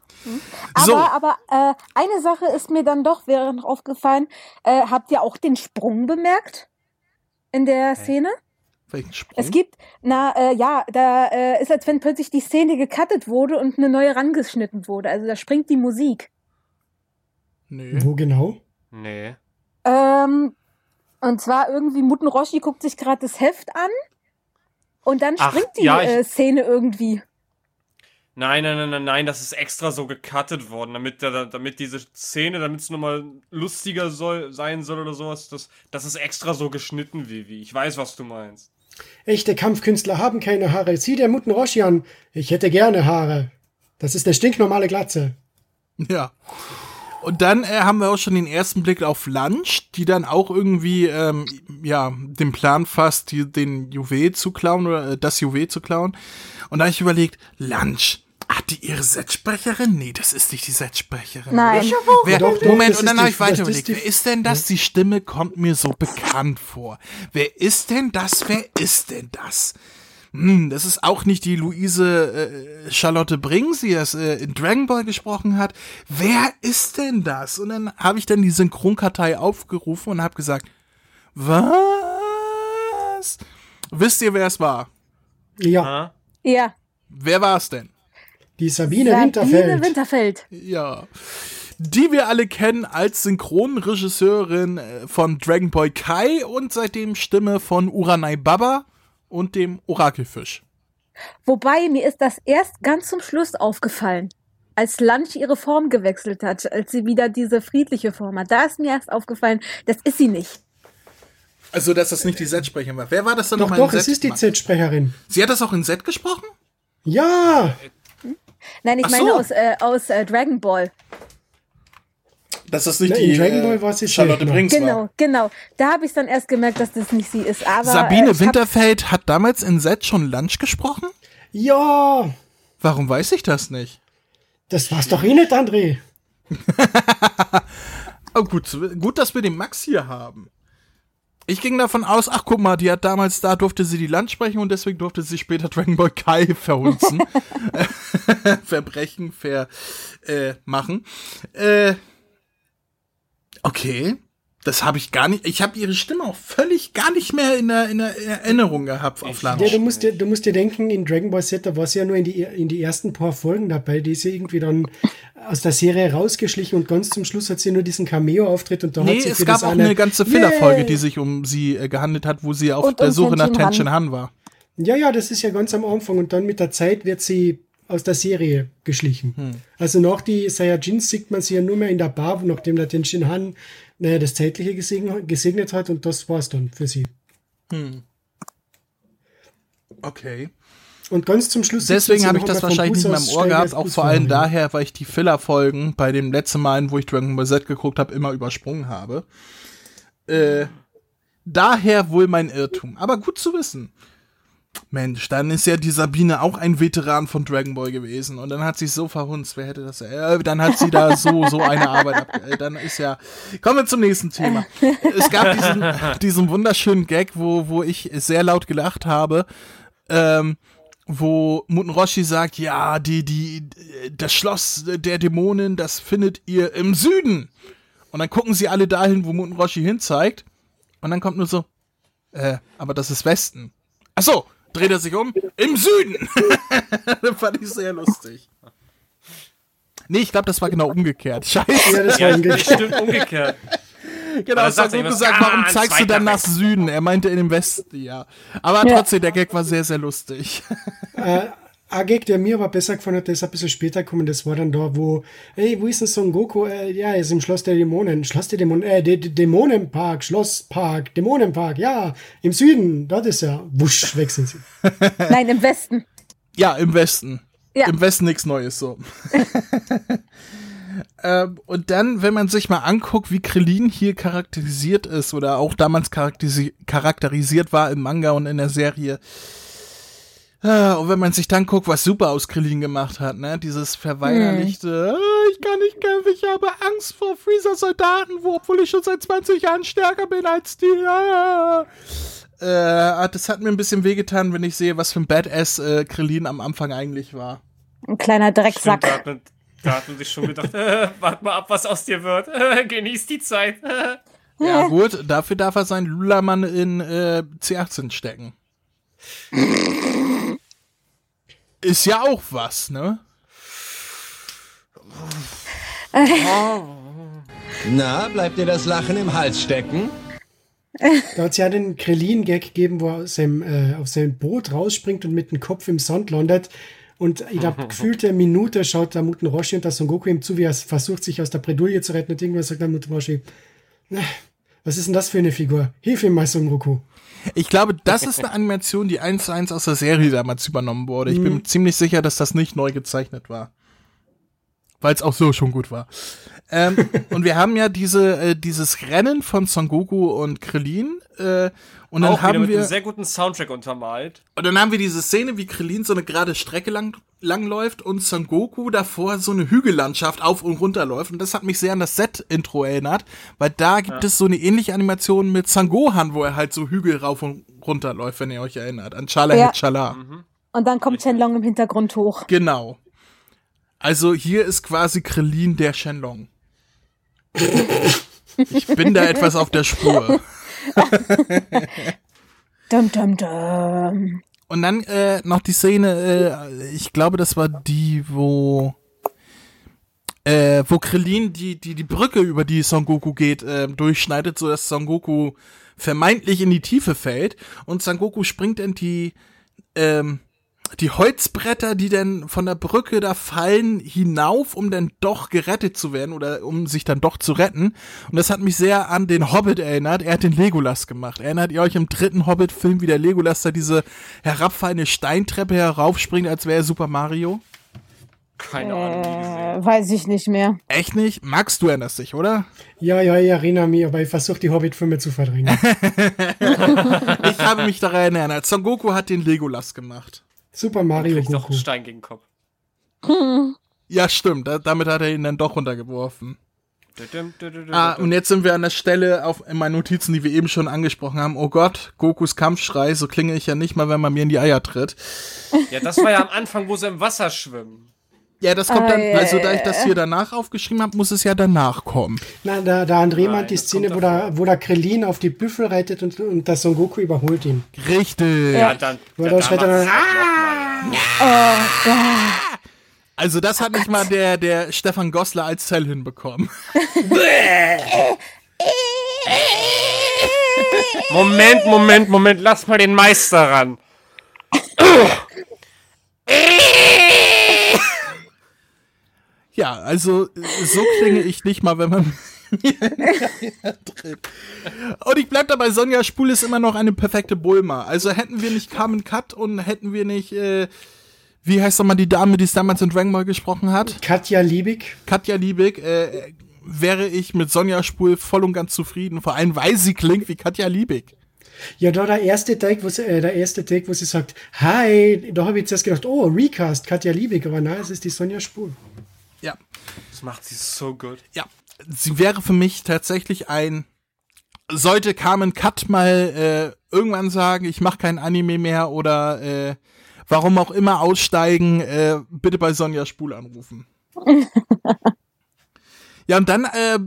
Aber, So. aber äh, eine Sache ist mir dann doch wäre noch aufgefallen. Äh, habt ihr auch den Sprung bemerkt? In der Szene? Welchen Sprung? Es gibt, na äh, ja, da äh, ist, als wenn plötzlich die Szene gecuttet wurde und eine neue rangeschnitten wurde. Also da springt die Musik. nee. Wo genau? Nee. Ähm, und zwar irgendwie Muten Roshi guckt sich gerade das Heft an und dann Ach, springt die ja, ich- äh, Szene irgendwie. Nein, nein, nein, nein, nein, das ist extra so gecuttet worden, damit, der, damit diese Szene, damit es nochmal lustiger soll, sein soll oder sowas. Das, das ist extra so geschnitten, Vivi. Ich weiß, was du meinst. Echte Kampfkünstler haben keine Haare. Sieh dir Muten Roshi an. Ich hätte gerne Haare. Das ist eine stinknormale Glatze. Ja. Und dann äh, haben wir auch schon den ersten Blick auf Lunch, die dann auch irgendwie, ähm, ja, den Plan fasst, die, den Juwel zu klauen oder äh, das Juwel zu klauen. Und da habe ich überlegt, Lunch, die ihre Setsprecherin? Nee, das ist nicht die Setsprecherin. Nein. Wer, Doch, Moment, und dann ist habe ich weiter ist überlegt, die- wer ist denn das? Die Stimme kommt mir so bekannt vor. Wer ist denn das? Wer ist denn das? Hm, das ist auch nicht die Luise äh, Charlotte Brings, die das äh, in Dragon Ball gesprochen hat. Wer ist denn das? Und dann habe ich dann die Synchronkartei aufgerufen und habe gesagt, was? Wisst ihr, wer es war? Ja? Ja. Wer war es denn? Die Sabine, Sabine Winterfeld. Winterfeld. Ja. Die wir alle kennen als Synchronregisseurin äh, von Dragon Ball Kai und seitdem Stimme von Uranai Baba und dem Orakelfisch. Wobei mir ist das erst ganz zum Schluss aufgefallen, als Lunch ihre Form gewechselt hat, als sie wieder diese friedliche Form hat. Da ist mir erst aufgefallen, das ist sie nicht. Also, dass das nicht die Z-Sprecherin war. Wer war das dann Doch, nochmal doch, in es Z? ist die Z-Sprecherin. Sie hat das auch in Z gesprochen? Ja, Nein, ich Ach meine so. aus, äh, aus äh, Dragon Ball. Dass das nicht Na, die Dragon Ball äh, war sie Charlotte seltener. Brings Genau, war. genau. Da habe ich dann erst gemerkt, dass das nicht sie ist. Aber Sabine äh, Winterfeld hat damals in Z schon Lunch gesprochen? ja. Warum weiß ich das nicht? Das war's doch eh nicht, André. (laughs) Oh, gut, gut, dass wir den Max hier haben. Ich ging davon aus, ach guck mal, die hat damals, da durfte sie die Land sprechen und deswegen durfte sie später Dragon Ball Kai verhunzen. (laughs) (laughs) Verbrechen, ver, äh, machen. Äh, okay. Das habe ich gar nicht, ich habe ihre Stimme auch völlig gar nicht mehr in der, in der Erinnerung gehabt auf Ja, Lunch. du musst, dir, du musst dir denken, in Dragon Ball Z, da war sie ja nur in die, in die ersten paar Folgen dabei. Die ist ja irgendwie dann aus der Serie rausgeschlichen und ganz zum Schluss hat sie nur diesen Cameo-Auftritt und da Nee, hat sie es für gab das auch eine, eine ganze Filler-Folge, Yay! die sich um sie äh, gehandelt hat, wo sie auf Und der um Suche nach Tenshin Han. Han war. Ja, ja, das ist ja ganz am Anfang und dann mit der Zeit wird sie aus der Serie geschlichen. Hm. Also nach die Saiyajins sieht man sie ja nur mehr in der Bar, nachdem der Tenshin Han naja, das Zeitliche gesegnet, gesegnet hat und das war's dann für sie. Okay. Und ganz zum Schluss Deswegen habe ich das wahrscheinlich nicht meinem aus Ohr gehabt, auch vor allem daher, weil ich die Filler-Folgen bei dem letzten Mal, wo ich Dragon Ball Z geguckt habe, immer übersprungen habe. Äh, daher wohl mein Irrtum. Aber gut zu wissen. Mensch, dann ist ja die Sabine auch ein Veteran von Dragon Ball gewesen und dann hat sie so verhunzt. Wer hätte das? Äh, dann hat sie da so so eine Arbeit ab. Äh, dann ist ja. Kommen wir zum nächsten Thema. Es gab diesen, (laughs) diesen wunderschönen Gag, wo wo ich sehr laut gelacht habe. Ähm, wo Muten Roshi sagt, ja, die, die, das Schloss der Dämonen, das findet ihr im Süden. Und dann gucken sie alle dahin, wo Muten Roshi hinzeigt. Und dann kommt nur so, äh, aber das ist Westen. Ach so, dreht er sich um, im Süden. (laughs) das fand ich sehr lustig. Nee, ich glaube, das war genau umgekehrt. Scheiße. Ja, das war das stimmt umgekehrt. Genau, Aber Son sagt er Goku immer, sagt, ah, warum zeigst du dann nach. Süden? Er meinte in den Westen, ja. Aber Ja. trotzdem, der Gag war sehr, sehr lustig. Ein Gag, der mir aber besser gefallen hat, der ist ein bisschen später gekommen, das war dann da, wo, hey, wo ist denn Son Goku? Äh, ja, er ist im Schloss der Dämonen. Schloss der Dämonen, äh, D D Dämonenpark, Schlosspark, Dämonenpark, ja, im Süden, dort ist er. Wusch, weg sind sie. (laughs) Nein, im Westen. Ja, im Westen. Ja. Im Westen nichts Neues, so. (laughs) ähm, und dann, wenn man sich mal anguckt, wie Krillin hier charakterisiert ist oder auch damals charakterisi charakterisiert war im Manga und in der Serie. Ah, Und wenn man sich dann guckt, was Super aus Krillin gemacht hat, ne, dieses verweinerlichte, "Ah, ich kann nicht kämpfen, ich habe Angst vor Freezer-Soldaten, wo, obwohl ich schon seit 20 Jahren stärker bin als die. Ah. Äh, das hat mir ein bisschen wehgetan, wenn ich sehe, was für ein Badass äh, Krillin am Anfang eigentlich war. Ein kleiner Stimmt, da Drecksack. hat man, da hat man sich schon gedacht, (laughs) äh, wart mal ab, was aus dir wird. (laughs) Genieß die Zeit. (laughs) Ja, gut, dafür darf er seinen Lulamann in äh, C18 stecken. Ist ja auch was, ne? (laughs) Na, bleibt dir das Lachen im Hals stecken? Da hat es ja den Krillin-Gag gegeben, wo er aus seinem, äh, auf sein Boot rausspringt und mit dem Kopf im Sand landet. Und in der (laughs) gefühlte Minute schaut der Muten Roshi und der Son Goku ihm zu, wie er versucht, sich aus der Bredouille zu retten. Und irgendwann sagt der Muten Roshi, "Na, was ist denn das für eine Figur? Hilf ihm mal, Son Goku. Ich glaube, das ist eine Animation, die eins zu eins aus der Serie damals übernommen wurde. Ich bin mir ziemlich sicher, dass das nicht neu gezeichnet war. Weil es auch so schon gut war. ähm, (laughs) und wir haben ja diese, äh, dieses Rennen von Son Goku und Krillin. Äh, und dann Auch haben mit wir. einem sehr guten Soundtrack untermalt. Und dann haben wir diese Szene, wie Krillin so eine gerade Strecke lang, lang läuft und Son Goku davor so eine Hügellandschaft auf und runter läuft. Und das hat mich sehr an das Set-Intro erinnert, weil da gibt es so eine ähnliche Animation mit Son Gohan, wo er halt so Hügel rauf und runter läuft, wenn ihr euch erinnert. An Chala Ja. ja. Chala. Und dann kommt Shenlong im Hintergrund hoch. Genau. Also hier ist quasi Krillin der Shenlong. Ich bin da etwas auf der Spur. (laughs) (laughs) Dum, dum, dum. Und dann äh, noch die Szene, äh, ich glaube, das war die, wo äh, wo Krillin die, die, die Brücke, über die Son Goku geht, äh, durchschneidet, so dass Son Goku vermeintlich in die Tiefe fällt. Und Son Goku springt in die, ähm, die Holzbretter, die dann von der Brücke da fallen, hinauf, um dann doch gerettet zu werden oder um sich dann doch zu retten. Und das hat mich sehr an den Hobbit erinnert. Er hat den Legolas gemacht. Erinnert ihr euch im dritten Hobbit-Film, wie der Legolas da diese herabfallende Steintreppe heraufspringt, als wäre er Super Mario? Keine Ahnung, nie gesehen. Äh, weiß ich nicht mehr. Echt nicht? Max, du erinnerst dich, oder? Ja, ja, ich erinnere mich, aber ich versuche die Hobbit-Filme zu verdrängen. (laughs) Ich habe mich daran erinnert. Son Goku hat den Legolas gemacht. Super Mario Kriegt doch Goku. einen Stein gegen den Kopf. (laughs) Ja, stimmt. Da, damit hat er ihn dann doch runtergeworfen. Ah, und jetzt sind wir an der Stelle auf, in meinen Notizen, die wir eben schon angesprochen haben. Oh Gott, Gokus Kampfschrei, so klinge ich ja nicht mal, wenn man mir in die Eier tritt. Ja, das war ja am Anfang, wo sie im Wasser schwimmen. Ja, das kommt Ah, dann, ja, also da ich das hier danach aufgeschrieben habe, muss es ja danach kommen. Na, da, da André Nein, meint die das Szene, wo der, wo der Krillin auf die Büffel reitet und, und der Son Goku überholt ihn. Richtig. Ja, dann. Wo ja, er dann schreit dann, halt noch mal. Also das hat nicht mal der, der Stefan Gossler als Zell hinbekommen. (laughs) Moment, Moment, Moment, lass mal den Meister ran. (laughs) Ja, also so klinge ich nicht mal, wenn man. (laughs) Und ich bleib dabei, Sonja Spul ist immer noch eine perfekte Bulma. Also hätten wir nicht Carmen Cut und hätten wir nicht, äh, wie heißt nochmal die Dame, die es damals in Dragon Ball gesprochen hat? Katja Liebig. Katja Liebig, äh, wäre ich mit Sonja Spul voll und ganz zufrieden. Vor allem, weil sie klingt wie Katja Liebig. Ja, da der erste Take, wo sie, äh, der erste Take, wo sie sagt, hi, da habe ich zuerst gedacht, oh, Recast, Katja Liebig, aber nein, es ist die Sonja Spur. Ja. Das macht sie so gut. Ja. Sie wäre für mich tatsächlich ein. Sollte Carmen Cut mal äh, irgendwann sagen, ich mache kein Anime mehr oder äh, warum auch immer aussteigen, äh, bitte bei Sonja Spul anrufen. (laughs) ja, und dann äh, äh,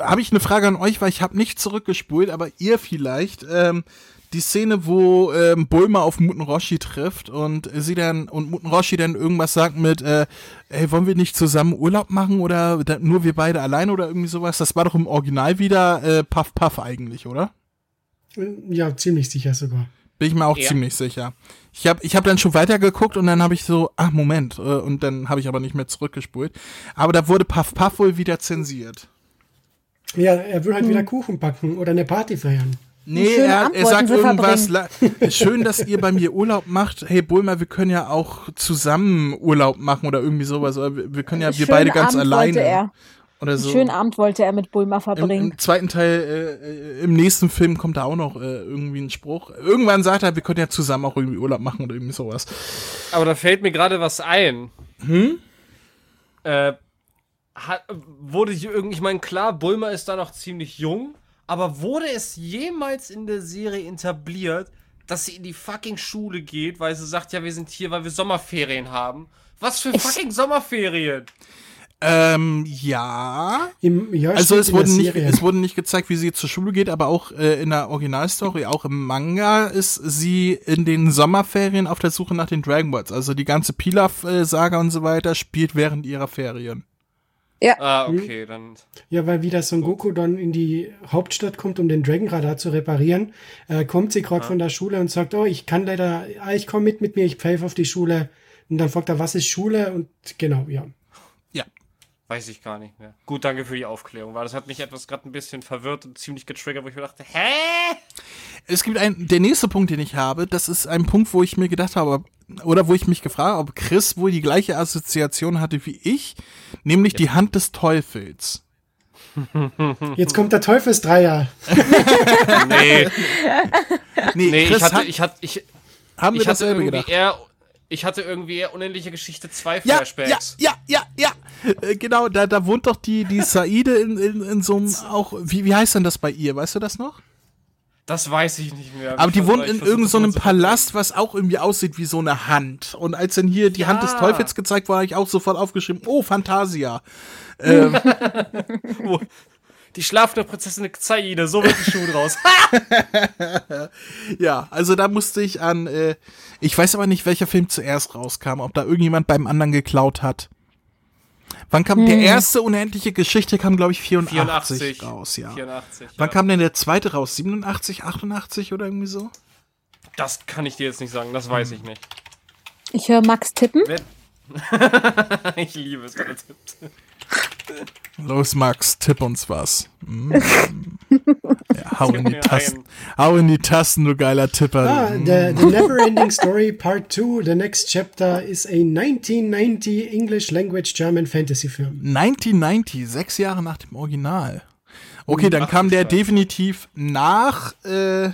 habe ich eine Frage an euch, weil ich habe nicht zurückgespult, aber ihr vielleicht. Ähm, die Szene, wo ähm, Bulma auf Muten Roshi trifft und sie dann und Muten Roshi dann irgendwas sagt mit, äh, ey, wollen wir nicht zusammen Urlaub machen oder nur wir beide allein oder irgendwie sowas? Das war doch im Original wieder äh, Puff Puff eigentlich, oder? Ja, ziemlich sicher sogar. Bin ich mir auch Ja. ziemlich sicher. Ich habe ich hab dann schon weitergeguckt und dann habe ich so, ach Moment, äh, und dann habe ich aber nicht mehr zurückgespult. Aber da wurde Puff Puff wohl wieder zensiert. Ja, er will halt wieder Kuchen backen oder eine Party feiern. Nee, er, er sagt irgendwas. Schön, dass ihr bei mir Urlaub macht. Hey Bulma, wir können ja auch zusammen Urlaub machen oder irgendwie sowas. Oder wir, können ja, wir Schönen beide ganz Abend alleine. Wollte er. Oder so. Schönen Abend wollte er mit Bulma Im, verbringen. Im zweiten Teil, äh, äh, im nächsten Film kommt da auch noch äh, irgendwie ein Spruch. Irgendwann sagt er, wir können ja zusammen auch irgendwie Urlaub machen oder irgendwie sowas. Aber da fällt mir gerade was ein. Hm? Äh, hat, wurde hier irgendwie, ich meine, klar, Bulma ist da noch ziemlich jung, aber wurde es jemals in der Serie etabliert, dass sie in die fucking Schule geht, weil sie sagt, ja, wir sind hier, weil wir Sommerferien haben? Was für fucking Sommerferien? Ähm, ja. Im, ja, Also es wurde, nicht, es wurde nicht gezeigt, wie sie zur Schule geht, aber auch äh, in der Originalstory, auch im Manga, ist sie in den Sommerferien auf der Suche nach den Dragon Balls. Also die ganze Pilaf-Saga und so weiter spielt während ihrer Ferien. Ah, okay, dann. Ja, weil wieder Son Goku dann in die Hauptstadt kommt, um den Dragon Radar zu reparieren, äh, kommt sie gerade von der Schule und sagt, oh, ich kann leider, ah, ich komme mit mit mir, ich pfeife auf die Schule. Und dann fragt er, was ist Schule? Und genau, ja. Ja. Weiß ich gar nicht mehr. Gut, danke für die Aufklärung, weil das hat mich etwas gerade ein bisschen verwirrt und ziemlich getriggert, wo ich mir dachte, hä? Es gibt ein, der nächste Punkt, den ich habe, das ist ein Punkt, wo ich mir gedacht habe, oder wo ich mich gefragt habe, ob Chris wohl die gleiche Assoziation hatte wie ich, nämlich die Hand des Teufels. (laughs) Jetzt kommt der Teufelsdreier. (laughs) Nee, nee, Chris, ich hatte, hat- ich hatte, ich, haben wir ich hatte dasselbe irgendwie gedacht? eher, ich hatte irgendwie unendliche Geschichte 2 Ja, ja, Flashbacks. ja, ja, ja. Äh, Genau, da, da wohnt doch die, die Saide in, in, in so einem auch, wie, wie heißt denn das bei ihr? Weißt du das noch? Das weiß ich nicht mehr. Aber die wohnt in irgendeinem so Palast, was auch irgendwie aussieht wie so eine Hand. Und als dann hier die Hand des Ja. Teufels gezeigt wurde, habe ich auch sofort aufgeschrieben, oh, Fantasia. (laughs) (laughs) Die schlafende Prinzessin Zaide, so wird die Schuh draus. (laughs) Ja, also da musste ich an, äh, ich weiß aber nicht, welcher Film zuerst rauskam, ob da irgendjemand beim anderen geklaut hat. Wann kam der erste unendliche Geschichte kam glaube ich 84, 84 raus, ja. 84. Wann ja. kam denn der zweite raus? 87, 88 oder irgendwie so? Das kann ich dir jetzt nicht sagen, das weiß ich nicht. Ich höre Max tippen. (laughs) Ich liebe es, wenn er tippt. Los Max, tipp uns was. Mm. Ja, hau in die Tasten. Hau in die Tasten, du geiler Tipper. Ah, the, the Never-Ending Story Part 2, the next chapter is a 1990 English language German fantasy film. 1990, sechs Jahre nach dem Original. Okay, dann kam der definitiv nach äh,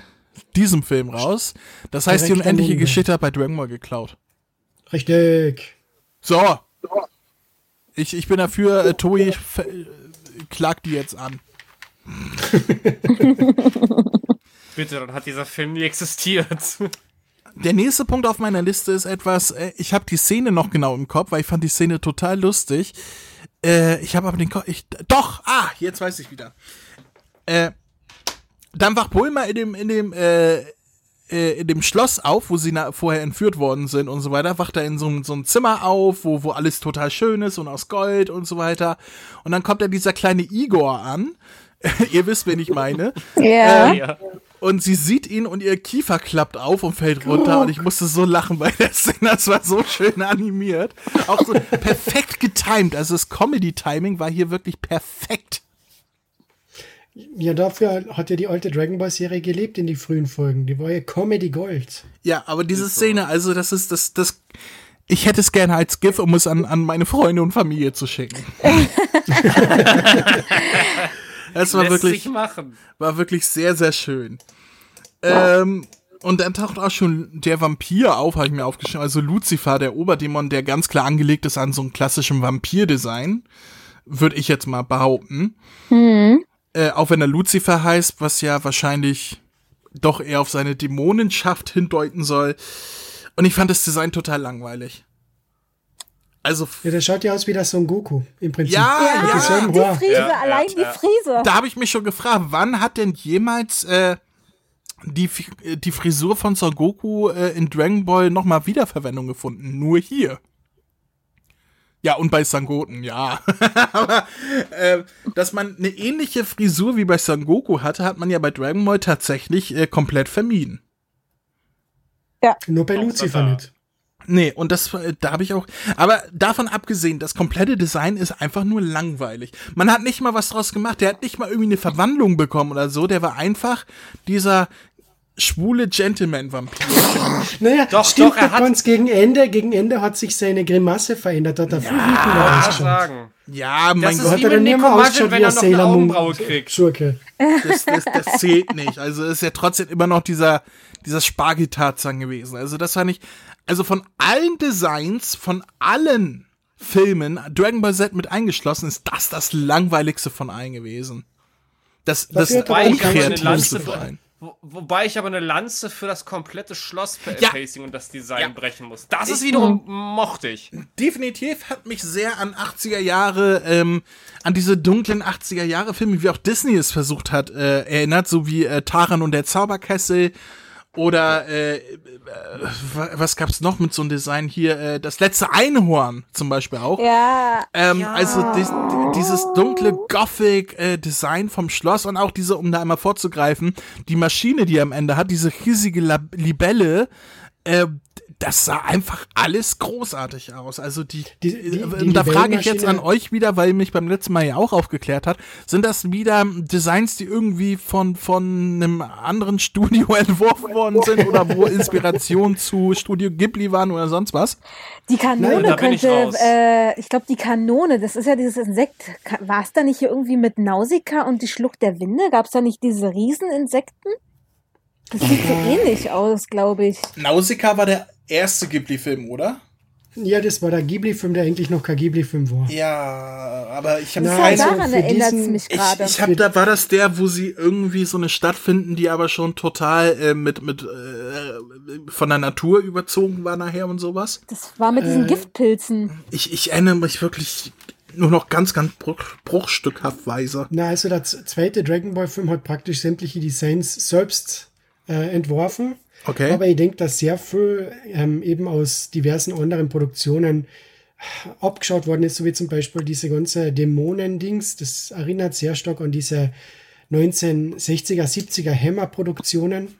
diesem Film raus. Das heißt, die Direkt unendliche daneben. Geschichte hat bei Dragon Ball geklaut. Richtig. So. Ich, ich bin dafür, äh, äh, klagt die jetzt an. (laughs) Bitte, dann hat dieser Film nie existiert. Der nächste Punkt auf meiner Liste ist etwas, äh, ich habe die Szene noch genau im Kopf, weil ich fand die Szene total lustig. Äh, ich habe aber den Kopf, ich, doch, ah, jetzt weiß ich wieder. Äh, dann wacht Bulma in dem, in dem, äh, in dem Schloss auf, wo sie na, vorher entführt worden sind und so weiter, wacht er in so, einem- so einem Zimmer auf, wo, wo alles total schön ist und aus Gold und so weiter. Und dann kommt da dieser kleine Igor an. (laughs) Ihr wisst, wen ich meine. (laughs) Ja. ja. Und sie sieht ihn und ihr Kiefer klappt auf und fällt runter. Und ich musste so lachen bei der Szene. Das war so schön animiert. Auch so perfekt getimed. Also das Comedy-Timing war hier wirklich perfekt. Ja, dafür hat ja die alte Dragon Ball Serie gelebt in die frühen Folgen. Die war ja Comedy Gold. Ja, aber diese Szene, also das ist das, das. Ich hätte es gerne als GIF, um es an, an meine Freunde und Familie zu schicken. (laughs) Es war Lässt wirklich. sich machen. war wirklich sehr, sehr schön. Ähm, und dann taucht auch schon der Vampir auf, habe ich mir aufgeschrieben. Also Lucifer, der Oberdämon, der ganz klar angelegt ist an so einem klassischen Vampir-Design. Würde ich jetzt mal behaupten. Äh, auch wenn er Lucifer heißt, was ja wahrscheinlich doch eher auf seine Dämonenschaft hindeuten soll. Und ich fand das Design total langweilig. Also, Ja, der schaut ja aus wie der Son Goku im Prinzip. Ja, ja. demselben Die Haar. Friese, Ja, ja, allein die ja. Friese. da habe ich mich schon gefragt, wann hat denn jemals äh, die, die Frisur von Son Goku äh, in Dragon Ball nochmal Wiederverwendung gefunden. Nur hier. Ja, und bei Sangoten, ja. (laughs) Aber äh, dass man eine ähnliche Frisur wie bei Son Goku hatte, hat man ja bei Dragon Ball tatsächlich äh, komplett vermieden. Nur bei Lucifer nicht. Nee, und das, äh, da habe ich auch, aber davon abgesehen, das komplette Design ist einfach nur langweilig. Man hat nicht mal was draus gemacht, der hat nicht mal irgendwie eine Verwandlung bekommen oder so, der war einfach dieser schwule Gentleman-Vampir. Naja, Doch, stimmt, doch, er hat- ganz gegen Ende, gegen Ende hat sich seine Grimasse verändert, hat er viel Mal ausgeschaut. sagen. Ja, mein Gott, Hat wie er Nico immer ausgeschaut wenn wie er ein noch eine Sailor Moon Augenbraue kriegt. Schurke. das, das, das zählt nicht. Also ist ja trotzdem immer noch dieser, dieser Spargeltarzan gewesen. Also das war nicht, also von allen Designs, von allen Filmen, Dragon Ball Z mit eingeschlossen, ist das das langweiligste von allen gewesen. Das, das keine unkreativste von allen. Wo, wobei ich aber eine Lanze für das komplette Schloss-Pacing Ja. und das Design Ja. brechen muss. Das ist wiederum mochte ich. Definitiv hat mich sehr an 80er Jahre, ähm, an diese dunklen 80er Jahre Filme, wie auch Disney es versucht hat, äh, erinnert, so wie äh, Taran und der Zauberkessel oder äh, äh, wa- was gab's noch mit so einem Design hier, äh, das letzte Einhorn zum Beispiel auch. Ja, Ähm, Also dies, dieses dunkle Gothic-Design vom Schloss und auch diese, um da einmal vorzugreifen, die Maschine, die er am Ende hat, diese riesige Lab Libelle, äh, das sah einfach alles großartig aus. Also die, Die- die- die äh, da frage ich jetzt an euch wieder, weil mich beim letzten Mal ja auch aufgeklärt hat, sind das wieder Designs, die irgendwie von, von einem anderen Studio (laughs) entworfen worden sind oder wo (laughs) Inspiration zu Studio Ghibli waren oder sonst was? die Kanone Nein, ich könnte, raus. äh, ich glaube, die Kanone, das ist ja dieses Insekt. War es da nicht hier irgendwie mit Nausicaa und die Schlucht der Winde? Gab es da nicht diese Rieseninsekten? Das sieht so ähnlich aus, glaube ich. Nausicaa war der erste Ghibli-Film, oder? Ja, das war der Ghibli-Film, der eigentlich noch kein Ghibli-Film war. Ja, aber ich habe also daran für erinnert es mich Ich, gerade. ich hab, da war das der, wo sie irgendwie so eine Stadt finden, die aber schon total äh, mit mit äh, von der Natur überzogen war nachher und sowas. Das war mit Äh, diesen Giftpilzen. Ich, ich erinnere mich wirklich nur noch ganz ganz bruch, bruchstückhaftweise. Na, also der zweite Dragon Ball Film hat praktisch sämtliche Designs selbst äh, entworfen. Okay. Aber ich denke, dass sehr viel ähm, eben aus diversen anderen Produktionen abgeschaut worden ist, so wie zum Beispiel diese ganze Dämonen-Dings. Das erinnert sehr stark an diese 1960er, 70er Hammer-Produktionen.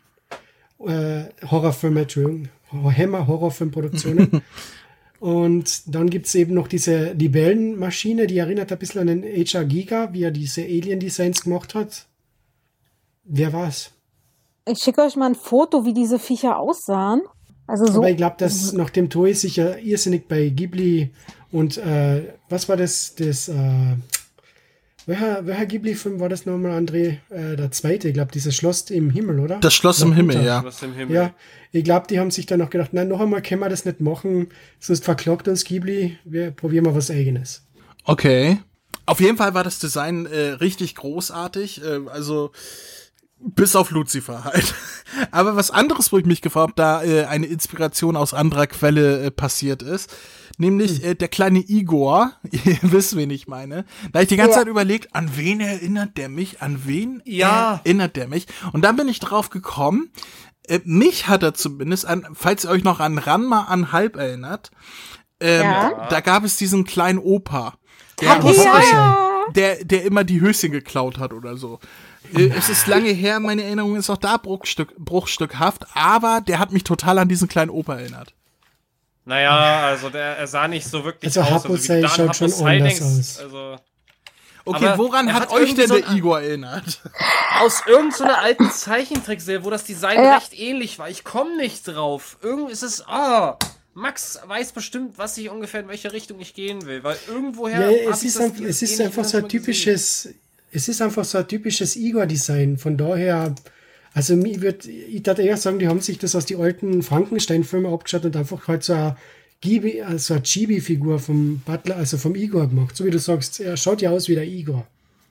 Äh, Horrorfilme, Entschuldigung. Hammer-Horrorfilmproduktionen. (laughs) Und dann gibt es eben noch diese Libellenmaschine, die erinnert ein bisschen an den HR Giga, wie er diese Alien-Designs gemacht hat. Wer war's? Ich schicke euch mal ein Foto, wie diese Viecher aussahen. Also so. Aber ich glaube, dass nach dem Toy sich ja irrsinnig bei Ghibli und äh, was war das? Das äh, welcher, welcher Ghibli-Film war das nochmal, André? Äh, der zweite, ich glaube, dieses Schloss im Himmel, oder? Das Schloss im. Himmel, ja. Was im Himmel. Ja, ich glaube, die haben sich dann noch gedacht, nein, noch einmal können wir das nicht machen, sonst verklagt uns Ghibli, wir probieren mal was eigenes. Okay. Auf jeden Fall war das Design äh, richtig großartig. Äh, also bis auf Lucifer halt. (laughs) Aber was anderes, wo ich mich gefragt habe, da äh, eine Inspiration aus anderer Quelle äh, passiert ist, nämlich äh, der kleine Igor, (laughs) ihr wisst, wen ich meine. Da ich die ganze Ja. Zeit überlegt, an wen erinnert der mich, an wen Ja. erinnert der mich? Und dann bin ich drauf gekommen, äh, mich hat er zumindest an, falls ihr euch noch an Ranma an Halb erinnert, ähm, Ja. da gab es diesen kleinen Opa. Der, Ja. er? der, der immer die Höschen geklaut hat oder so. Es ist lange her, meine Erinnerung ist auch da bruchstück, bruchstückhaft, aber der hat mich total an diesen kleinen Opa erinnert. Naja, also der, er sah nicht so wirklich Also aus. Haposei wie schaut schon anders aus. Also Okay, woran hat, hat euch denn so der ein- Igor erinnert? aus irgendeiner alten Zeichentrickserie, wo das Design Ja. recht ähnlich war. Ich komme nicht drauf. Irgendwie ist es. Ah, Max weiß bestimmt, was ich ungefähr in welche Richtung ich gehen will, weil irgendwoher. Ja, es ich ist, das einfach, es ist einfach so ein mal gesehen. Es ist einfach so ein typisches Igor-Design. Von daher, also ich würde, ich würde eher sagen, die haben sich das aus die alten Frankenstein-Filme abgeschaut und einfach halt so eine Gibi, also eine Chibi-Figur vom Butler, also vom Igor gemacht. So wie du sagst, er schaut ja aus wie der Igor.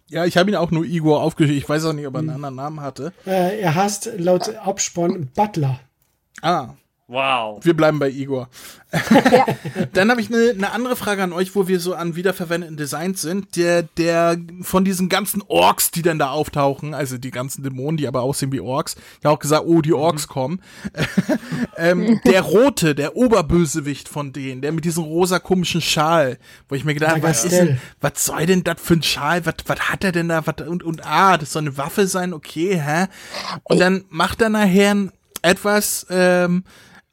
Ja, ich habe ihn auch nur Igor aufgeschrieben. Ich weiß auch nicht, ob er einen anderen Namen hatte. Äh, er heißt laut Abspann Butler. Ah. Wow. Wir bleiben bei Igor. Ja. (laughs) Dann habe ich eine eine andere Frage an euch, wo wir so an wiederverwendeten Designs sind. Der, der von diesen ganzen Orks, die dann da auftauchen, also die ganzen Dämonen, die aber aussehen wie Orks, ja auch gesagt, oh, die Orks kommen. (laughs) ähm, der rote, der Oberbösewicht von denen, der mit diesem rosa komischen Schal, wo ich mir gedacht, Ja, was ist denn, was soll denn das für ein Schal? Was, was hat er denn da? Was, und, und ah, das soll eine Waffe sein, okay, hä? Und dann macht er nachher etwas, ähm,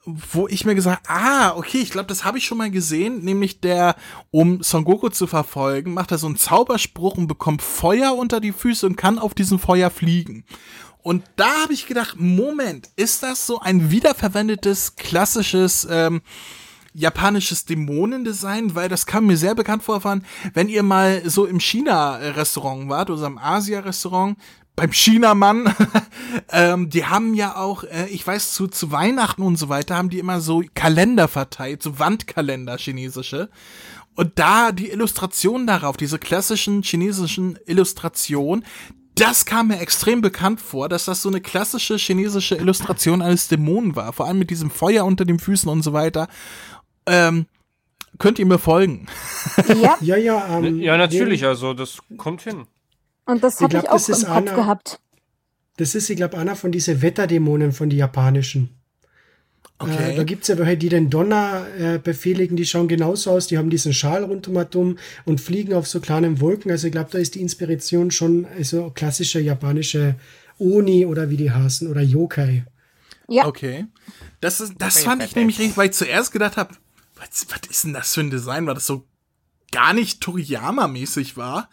wo ich mir gesagt, ah, okay, ich glaube, das habe ich schon mal gesehen, nämlich der, um Son Goku zu verfolgen, macht er so einen Zauberspruch und bekommt Feuer unter die Füße und kann auf diesem Feuer fliegen. Und da habe ich gedacht, Moment, ist das so ein wiederverwendetes, klassisches, ähm, japanisches Dämonendesign, weil das kam mir sehr bekannt vor, von, wenn ihr mal so im China-Restaurant wart oder im Asia-Restaurant, beim Chinamann, (laughs) ähm, die haben ja auch, äh, ich weiß, zu, zu Weihnachten und so weiter, haben die immer so Kalender verteilt, so Wandkalender chinesische. Und da die Illustrationen darauf, diese klassischen chinesischen Illustrationen, das kam mir extrem bekannt vor, dass das so eine klassische chinesische Illustration eines Dämonen war. Vor allem mit diesem Feuer unter den Füßen und so weiter. Ähm, könnt ihr mir folgen? (laughs) ja, Ja, ja, ähm, Ja, natürlich, also das kommt hin. Und das Ich habe glaub, ich auch das ist im Kopf einer- gehabt. Das ist, ich glaube, einer von diesen Wetterdämonen von die japanischen. Äh, da gibt's ja welche, die den Donner äh, befehligen, die schauen genauso aus, die haben diesen Schal rundum und fliegen auf so kleinen Wolken. Also ich glaube, da ist die Inspiration schon also klassische japanische Oni oder wie die heißen oder Yokai. Ja, Okay. Das, ist, das Okay, fand ich perfekt. nämlich richtig, weil ich zuerst gedacht habe, was, was ist denn das für ein Design, weil das so gar nicht Toriyama-mäßig war,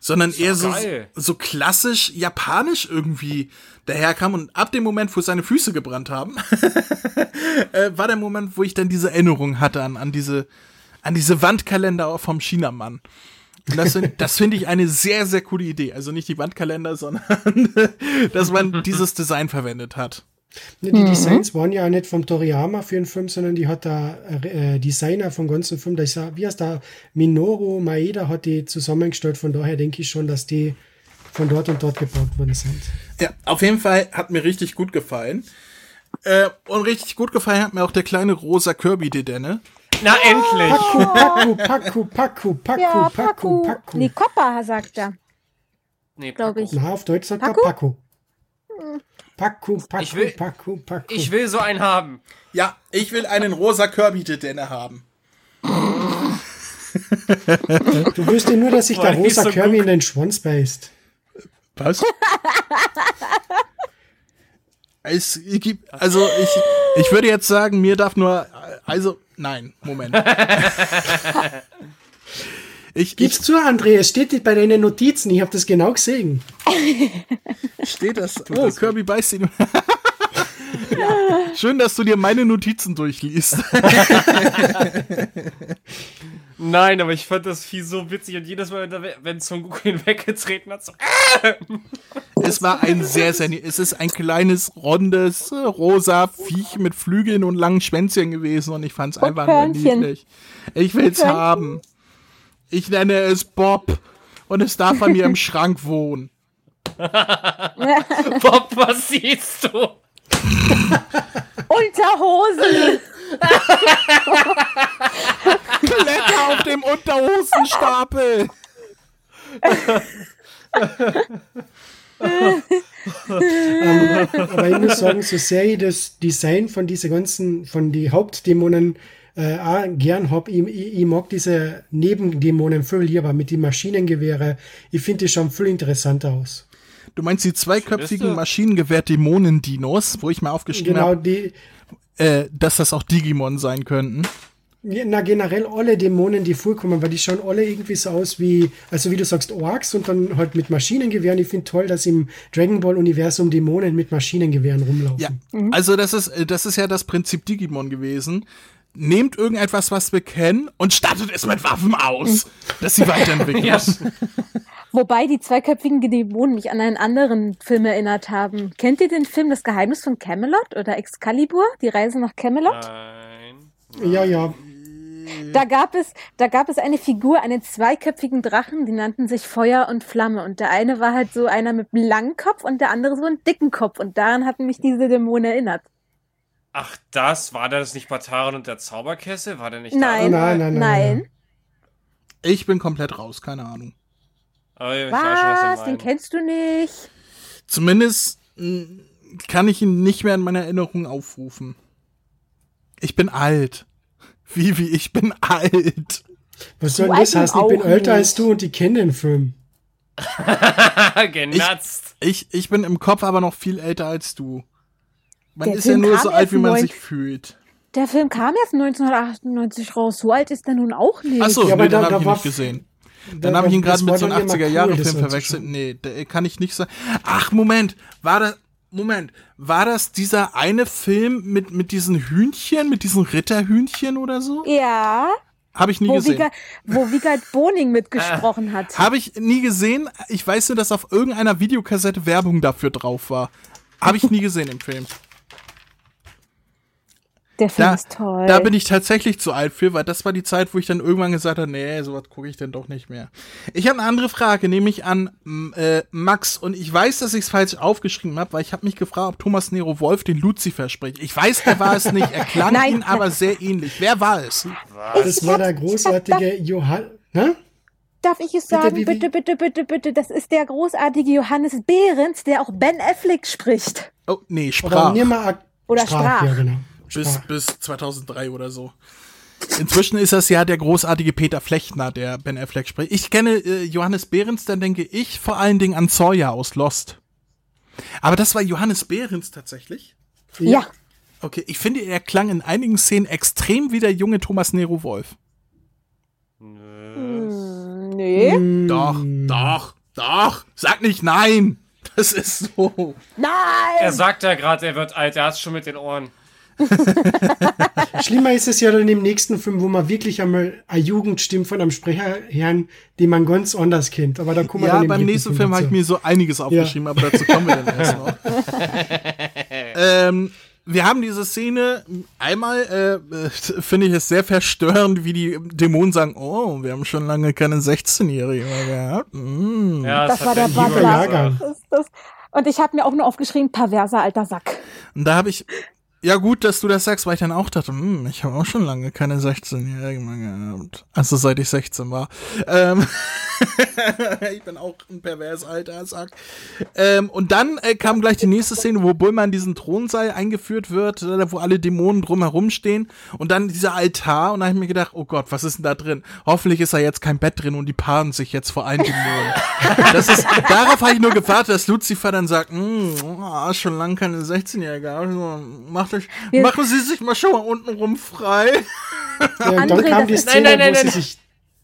sondern eher so, geil. so klassisch japanisch irgendwie daherkam. Und ab dem Moment, wo seine Füße gebrannt haben, (laughs) äh, war der Moment, wo ich dann diese Erinnerung hatte an, an diese, an diese Wandkalender vom Chinamann. Und das, das finde ich eine sehr, sehr coole Idee. Also nicht die Wandkalender, sondern (laughs) dass man dieses Design verwendet hat. Ne, Die Designs waren ja auch nicht vom Toriyama für den Film, sondern die hat der äh, Designer vom ganzen Film, das ist, ja- wie heißt der, Minoru Maeda hat die zusammengestellt. Von daher denke ich schon, dass die von dort und dort gebaut worden sind. Ja, auf jeden Fall hat mir richtig gut gefallen. Äh, und richtig gut gefallen hat mir auch der kleine rosa Kirby-Dedenne. Na, endlich! Paku, Paku, Paku, Paku, ja, Paku, Paku. Paku. Nee, Koppa, sagt er, Nee, glaube ich. Na, auf Deutsch sagt er Paku? Paku. Paku, Paku, Ich will- Paku, Paku. Ich will so einen haben. Ja, ich will einen rosa Kirby-Dedenne haben. du wüsstest nur, dass sich der rosa so Kirby gut. in den Schwanz beißt. Was? es gibt, also ich, ich würde jetzt sagen, mir darf nur, also, nein, Moment. (laughs) Ich, ich Gib's zu, André, es steht bei deinen Notizen, ich habe das genau gesehen. (laughs) steht das. Oh, Kirby beißt ihn. (laughs) ja, schön, dass du dir meine Notizen durchliest. (laughs) Nein, aber ich fand das Vieh so witzig und jedes Mal, wenn Son Goku ihn weggetreten hat, so. Es war ein sehr, sehr, es ist ein kleines, rondes, äh, rosa Viech mit Flügeln und langen Schwänzchen gewesen und ich fand es einfach nur niedlich. Ich will's haben. Ich nenne es Bob und es darf bei mir im (laughs) Schrank wohnen. (laughs) Bob, was siehst du? Unterhosen. Kletter auf dem Unterhosenstapel. Aber ich muss sagen, so sehr ich das Design von diese ganzen, von die Hauptdämonen äh, auch gern hab, ich, ich, ich mag diese Nebendämonen viel lieber mit den Maschinengewehre. Ich finde die schon viel interessanter aus. Du meinst die zweiköpfigen? Maschinengewehr-Dämonen-Dinos, wo ich mal aufgeschrieben Genau, habe, die, äh, dass das auch Digimon sein könnten. Ja, Na, generell alle Dämonen, die vorkommen, weil die schauen alle irgendwie so aus wie, also wie du sagst, Orks und dann halt mit Maschinengewehren. Ich finde toll, dass im Dragon Ball-Universum Dämonen mit Maschinengewehren rumlaufen. Ja, also das ist, äh, das ist ja das Prinzip Digimon gewesen. Nehmt irgendetwas, was wir kennen, und startet es mit Waffen aus, dass sie weiterentwickeln. Ja. Wobei die zweiköpfigen Dämonen mich an einen anderen Film erinnert haben. Kennt ihr den Film Das Geheimnis von Camelot oder Excalibur? Die Reise nach Camelot? Nein. ja, ja. Da gab es, da gab es eine Figur, einen zweiköpfigen Drachen, die nannten sich Feuer und Flamme. Und der eine war halt so einer mit einem langen Kopf und der andere so einen dicken Kopf. Und daran hatten mich diese Dämonen erinnert. Ach, das? War das nicht Bataran und der Zauberkessel? War der nicht Nein, Nein, nein, nein, nein. Ich bin komplett raus, keine Ahnung. da? Ich weiß schon, was? Sie Den kennst du nicht? Zumindest mh, kann ich ihn nicht mehr in meiner Erinnerung aufrufen. Ich bin alt. (laughs) Vivi, ich bin alt. Was soll denn das heißen? Ich bin älter nicht. als du und die kennen den Film. (laughs) Genatzt. Ich, ich bin im Kopf aber noch viel älter als du. Man Der ist ja Film nur kam so alt, erst wie man sich fühlt. Der Film kam erst 1998 raus. So alt ist er nun auch nicht. Achso, Ja, nee, da- habe ich nicht gesehen. Da- Dann habe ich ihn gerade mit so einem dann immer 80er cool, verwechselt. Nee, der kann ich nicht sagen. Ach, Moment, war das Moment, war das dieser eine Film mit mit diesen Hühnchen, mit diesen Ritterhühnchen oder so? Ja, Habe ich nie wo, gesehen. Wiegald, wo Wiegald Boning mitgesprochen hat. Habe ich nie gesehen. Ich weiß nur, dass auf irgendeiner Videokassette Werbung dafür drauf war. Habe ich nie gesehen im Film. Der Film Da, ist toll. da bin ich tatsächlich zu alt für, weil das war die Zeit, wo ich dann irgendwann gesagt habe, nee, sowas gucke ich denn doch nicht mehr. Ich habe eine andere Frage, nämlich an äh, Max. Und ich weiß, dass ich es falsch aufgeschrieben habe, weil ich habe mich gefragt, ob Thomas Nero Wolf den Lucifer spricht. Ich weiß, er war es nicht. Er klang (laughs) Nein. ihn aber sehr ähnlich. Wer war es? Das war der großartige Johann. Ne? Darf ich es sagen? Vivi. Bitte, bitte, bitte, bitte. Das ist der großartige Johannes Behrens, der auch Ben Affleck spricht. Oh, nee, Oder Sprach. Nirma Oder Sprach. Ja, genau. Bis, bis 2003 oder so. Inzwischen ist das ja der großartige Peter Flechtner, der Ben Affleck spricht. Ich kenne äh, Johannes Behrens, dann denke ich vor allen Dingen an Sawyer aus Lost. Aber das war Johannes Behrens tatsächlich? Ja. Okay, ich finde, er klang in einigen Szenen extrem wie der junge Thomas Nero Wolf. Hm, nee. Hm. Doch, doch, doch. Sag nicht nein. Das ist so. Nein! Er sagt ja gerade, er wird alt, er hat's schon mit den Ohren. (laughs) Schlimmer ist es ja dann im nächsten Film, wo man wirklich einmal eine Jugendstimme von einem Sprecher hören, den man ganz anders kennt. Aber da kommen wir Ja, dann im beim nächsten Film habe ich mir so einiges aufgeschrieben, aber dazu kommen wir dann erst noch. (laughs) ähm, wir haben diese Szene einmal, äh, äh, finde ich es sehr verstörend, wie die Dämonen sagen, oh, wir haben schon lange keine 16-Jährige mehr gehabt. Mm. Ja, Das hat war der Butler. Das, das. Und ich habe mir auch nur aufgeschrieben, perverser alter Sack. Und da habe ich, ja gut, dass du das sagst, weil ich dann auch dachte, hm, ich habe auch schon lange keine 16-Jährige mehr gehabt. Also seit ich 16 war. Ähm, (laughs) (laughs) ich bin auch ein pervers alter Sack. Ähm, und dann äh, kam gleich die nächste Szene, wo Bulma in diesen Thronsaal eingeführt wird, äh, wo alle Dämonen drumherum stehen. Und dann dieser Altar. Und da habe ich mir gedacht, oh Gott, was ist denn da drin? Hoffentlich ist da jetzt kein Bett drin und die paaren sich jetzt vor allen Dämonen. (laughs) Das ist, darauf habe ich nur gewartet, dass Lucifer dann sagt, "Hm, oh, schon lange keine 16-Jährige. Also, macht euch, machen Sie sich mal schon mal untenrum frei. Ja, und (laughs) dann André, kam die Szene, Nein, nein, wo nein, sie sich.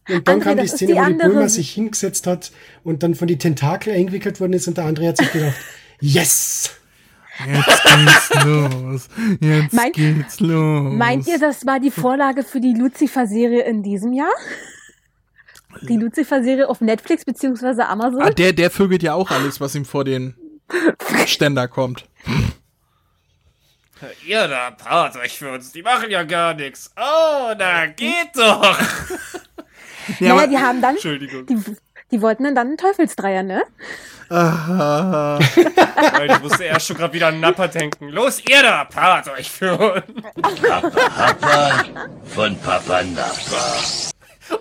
Und dann André, kam die Szene, die wo die andere- Bulma sich hingesetzt hat und dann von die Tentakel eingewickelt worden ist und der andere hat sich gedacht, (laughs) yes! Jetzt geht's los. Jetzt Meint- geht's los. Meint ihr, das war die Vorlage für die Lucifer-Serie in diesem Jahr? Die Lucifer-Serie auf Netflix beziehungsweise Amazon? Ah, der, der vögelt ja auch alles, was ihm vor den Ständer kommt. Ihr da paart euch für uns, die machen ja gar nichts. Oh, na geht doch. Ja, naja, aber, die haben dann, Entschuldigung. die, die wollten dann, dann einen Teufelsdreier, ne? ah, Weil (laughs) ich musste erst schon gerade wieder an Napper denken. Los, ihr da, paart euch für uns. Papa von Papa Nappa.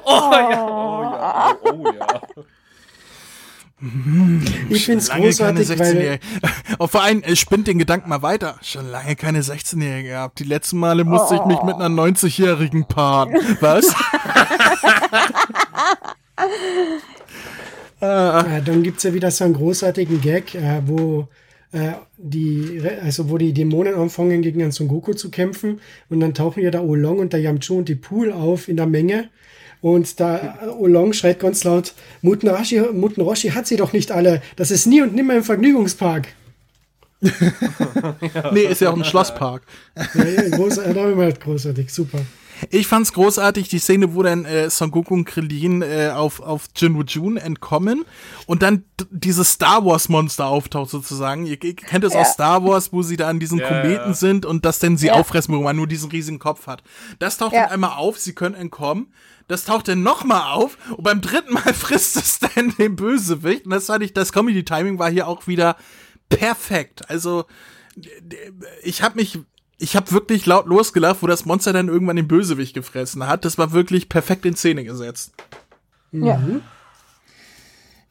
Oh ja, oh ja, oh, oh ja. (laughs) Ich lange keine großartig, weil 16-Jährige. Und (laughs) vor allem, es spinnt den Gedanken mal weiter. Schon lange keine 16-Jährige gehabt. Die letzten Male musste ich mich mit einer 90-Jährigen paaren. Was? (laughs) äh, dann gibt's ja wieder so einen großartigen Gag, äh, wo äh, die, also wo die Dämonen anfangen, gegen einen Son Goku zu kämpfen und dann tauchen ja der Olong und der Yamchu und die Pool auf in der Menge. Und da Olong schreit ganz laut, Muten Roshi, Muten Roshi hat sie doch nicht alle. Das ist nie und nimmer im Vergnügungspark. (laughs) Nee, ist ja auch ein Schlosspark. Ja, ja, groß, äh, immer großartig, super. Ich fand's großartig, die Szene, wo dann äh, Son Goku und Krillin äh, auf, auf Jinwu Jun entkommen und dann dieses Star Wars Monster auftaucht sozusagen. Ihr, ihr kennt es aus Star Wars, wo sie da an diesen Ja, Kometen ja. sind und das dann sie Ja. auffressen, wo man nur diesen riesigen Kopf hat. Das taucht Ja. dann einmal auf, sie können entkommen. Das taucht dann nochmal auf und beim dritten Mal (laughs) frisst es dann den Bösewicht. Und das fand ich, das Comedy-Timing war hier auch wieder perfekt. Also, ich habe mich ich habe wirklich laut losgelacht, wo das Monster dann irgendwann den Bösewicht gefressen hat. Das war wirklich perfekt in Szene gesetzt. Ja.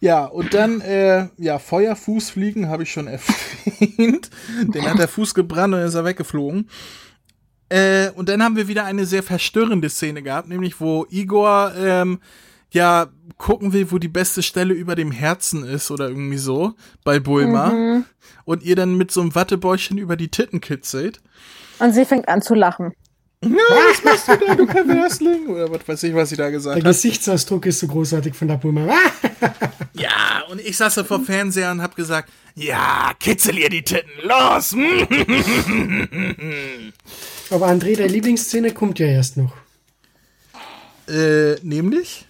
Ja, und dann, äh, ja, Feuerfußfliegen habe ich schon (laughs) erwähnt. Den hat der Fuß gebrannt und ist er weggeflogen. Äh, und dann haben wir wieder eine sehr verstörende Szene gehabt, nämlich wo Igor, ähm, ja, gucken will, wo die beste Stelle über dem Herzen ist oder irgendwie so, bei Bulma. Und ihr dann mit so einem Wattebäuchchen über die Titten kitzelt. Und sie fängt an zu lachen. Ja, was machst du da, du Perversling? Oder was weiß ich, was sie da Der gesagt hat. Gesichtsausdruck ist so großartig von der Bulma. Ja, und ich saß da vor Fernseher und hab gesagt, ja, kitzel ihr die Titten, los! (laughs) Aber André, deine Lieblingsszene kommt ja erst noch. äh, nämlich?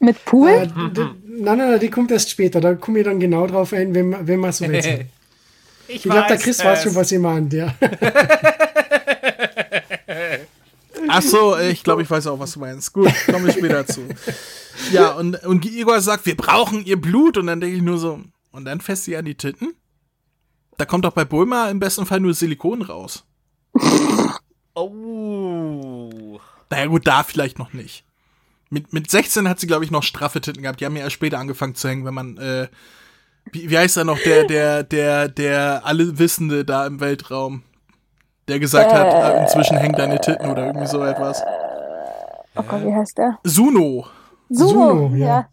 Mit Pool? Äh, Nein, nein, nein, die kommt erst später. Da komme ich dann genau drauf ein, wenn, man- wenn man so weit sind. (laughs) Ich, Ich glaube, der weiß Chris weiß es. schon, was ich meint, ja. (laughs) Ach so, ich glaube, ich weiß auch, was du meinst. Gut, komme ich später zu. Ja, und, und Igor sagt, wir brauchen ihr Blut. Und dann denke ich nur so, und dann fässt sie an die Titten? Da kommt doch bei Bulma im besten Fall nur Silikon raus. (laughs) Oh. Naja, gut, da vielleicht noch nicht. Mit, mit 16 hat sie, glaube ich, noch straffe Titten gehabt. Die haben ja erst später angefangen zu hängen, wenn man, äh, wie, wie heißt er noch, der, der, der, der Allewissende da im Weltraum, der gesagt hat, äh, inzwischen hängen deine Titten oder irgendwie so etwas. Oh Gott, wie heißt der? Suno. Sumo, Sumo, ja. ja.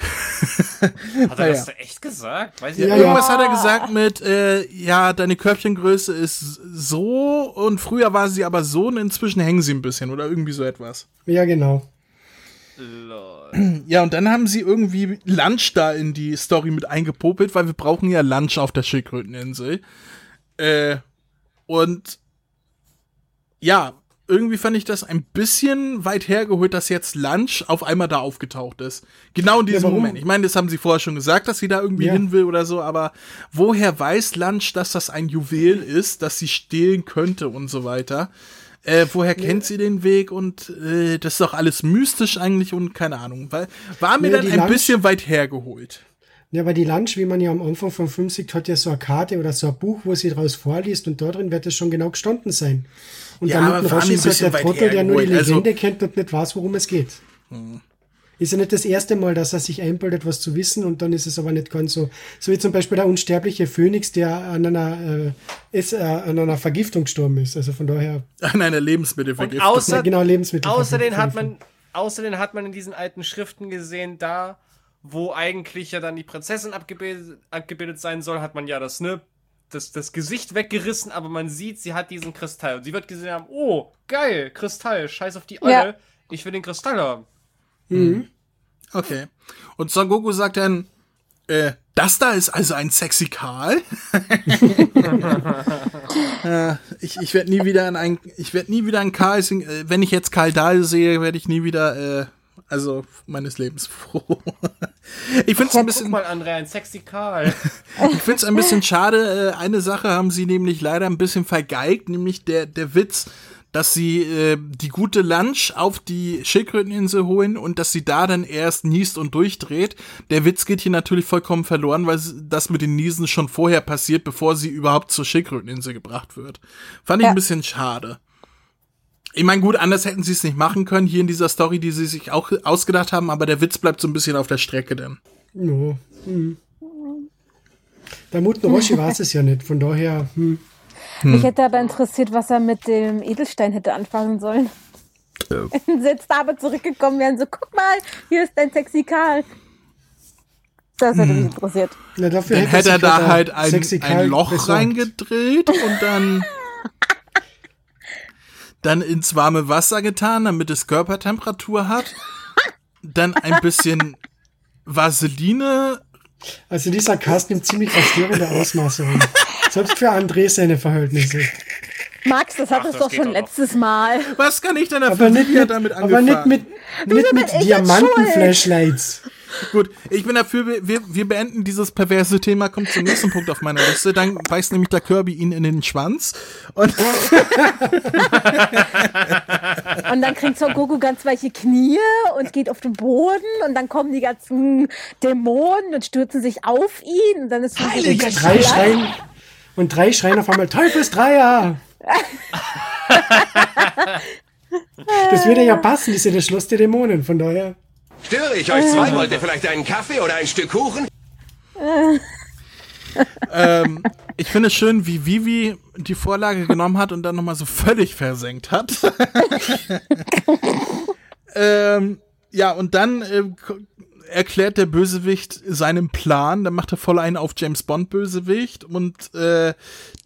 (laughs) Hat er Naja. das echt gesagt? Weiß ich Ja. Irgendwas hat er gesagt mit, äh, ja, deine Körbchengröße ist so und früher war sie aber so und inzwischen hängen sie ein bisschen oder irgendwie so etwas. Ja, genau. Lol. (clears throat) Ja, und dann haben sie irgendwie Lunch da in die Story mit eingepopelt, weil wir brauchen ja Lunch auf der Schildkröteninsel. Äh, und ja, irgendwie fand ich das ein bisschen weit hergeholt, dass jetzt Lunch auf einmal da aufgetaucht ist. Genau in diesem warum? Moment. Ich meine, das haben sie vorher schon gesagt, dass sie da irgendwie Ja. hin will oder so, aber woher weiß Lunch, dass das ein Juwel ist, das sie stehlen könnte und so weiter? Äh, woher kennt sie den Weg und äh, das ist doch alles mystisch eigentlich und keine Ahnung. Weil, war mir Nee, dann ein Lunch- bisschen weit hergeholt. Ja, aber die Lunch, wie man ja am Anfang Film sieht, hat ja so eine Karte oder so ein Buch, wo sie draus vorliest und da drin wird es schon genau gestanden sein. Und Ja, damit aber ein ist halt bisschen der Trottel, der nur die. Also- Legende kennt und nicht weiß, worum es geht. Ist ja nicht das erste Mal, dass er sich einbildet, was zu wissen und dann ist es aber nicht ganz so. So wie zum Beispiel der unsterbliche Phönix, der an einer, äh, ist, äh, an einer Vergiftung gestorben ist. Also von daher, (laughs) An einer Und Lebensmittelvergiftung. außer, ja, genau, Lebensmittel. außerdem hat man, außerdem hat man in diesen alten Schriften gesehen, da, wo eigentlich ja dann die Prinzessin abgebildet, abgebildet sein soll, hat man ja das, ne, das, das Gesicht weggerissen, aber man sieht, sie hat diesen Kristall. Und sie wird gesehen haben, oh, geil, Kristall, scheiß auf die Olle, Ja. ich will den Kristall haben. Okay. Und Son Goku sagt dann, äh, das da ist also ein sexy Karl. (laughs) äh, ich ich werde nie wieder an ein, ich werde nie wieder an Karl singen. Äh, wenn ich jetzt Karl Dahl sehe, werde ich nie wieder, äh, also meines Lebens froh. (laughs) ich finde es ein Guck bisschen, mal, André, ein sexy Karl. (laughs) ich finde es ein bisschen schade. Äh, eine Sache haben sie nämlich leider ein bisschen vergeigt, nämlich der der Witz, dass sie äh, die gute Lunch auf die Schildkröteninsel holen und dass sie da dann erst niest und durchdreht. Der Witz geht hier natürlich vollkommen verloren, weil das mit den Niesen schon vorher passiert, bevor sie überhaupt zur Schildkröteninsel gebracht wird. Fand ich Ja. ein bisschen schade. Ich meine, gut, anders hätten sie es nicht machen können, hier in dieser Story, die sie sich auch ausgedacht haben, aber der Witz bleibt so ein bisschen auf der Strecke dann. No. Hm. Der Muten Roshi weiß es ja nicht, von daher, hm. Mich hätte aber interessiert, was er mit dem Edelstein hätte anfangen sollen. Wenn (laughs) sie jetzt aber zurückgekommen wären, so, guck mal, hier ist dein sexy Karl. Das hätte mich interessiert. Na, dafür Dann hätte er sich da halt ein, ein Loch besorgt. reingedreht und dann, (laughs) dann ins warme Wasser getan, damit es Körpertemperatur hat. Dann ein bisschen Vaseline. Also dieser Cast nimmt ziemlich verstörende Ausmaße an. Selbst für André seine Verhältnisse. Max, das hattest das doch schon letztes Mal. Was kann ich denn dafür? Aber nicht hat mit, damit aber nicht angefangen? mit, nicht mit jetzt Diamanten-Flashlights. Gut, ich bin dafür, wir- wir, beenden dieses perverse Thema, kommt zum nächsten Punkt auf meiner Liste. Dann beißt nämlich der Kirby ihn in den Schwanz. Und (laughs) Und dann kriegt Son Goku ganz weiche Knie und geht auf den Boden und dann kommen die ganzen Dämonen und stürzen sich auf ihn und dann ist so Und drei schreien, Und drei schreien auf einmal Teufelsdreier. (laughs) das würde ja passen, das ist ja das Schloss der Dämonen, von daher. Störe ich euch zwei? Wollt ihr vielleicht einen Kaffee oder ein Stück Kuchen? (laughs) ähm, ich finde es schön, wie Vivi die Vorlage genommen hat und dann nochmal so völlig versenkt hat. (laughs) ähm, ja, und dann äh, erklärt der Bösewicht seinen Plan. Dann macht er voll einen auf James Bond Bösewicht und äh,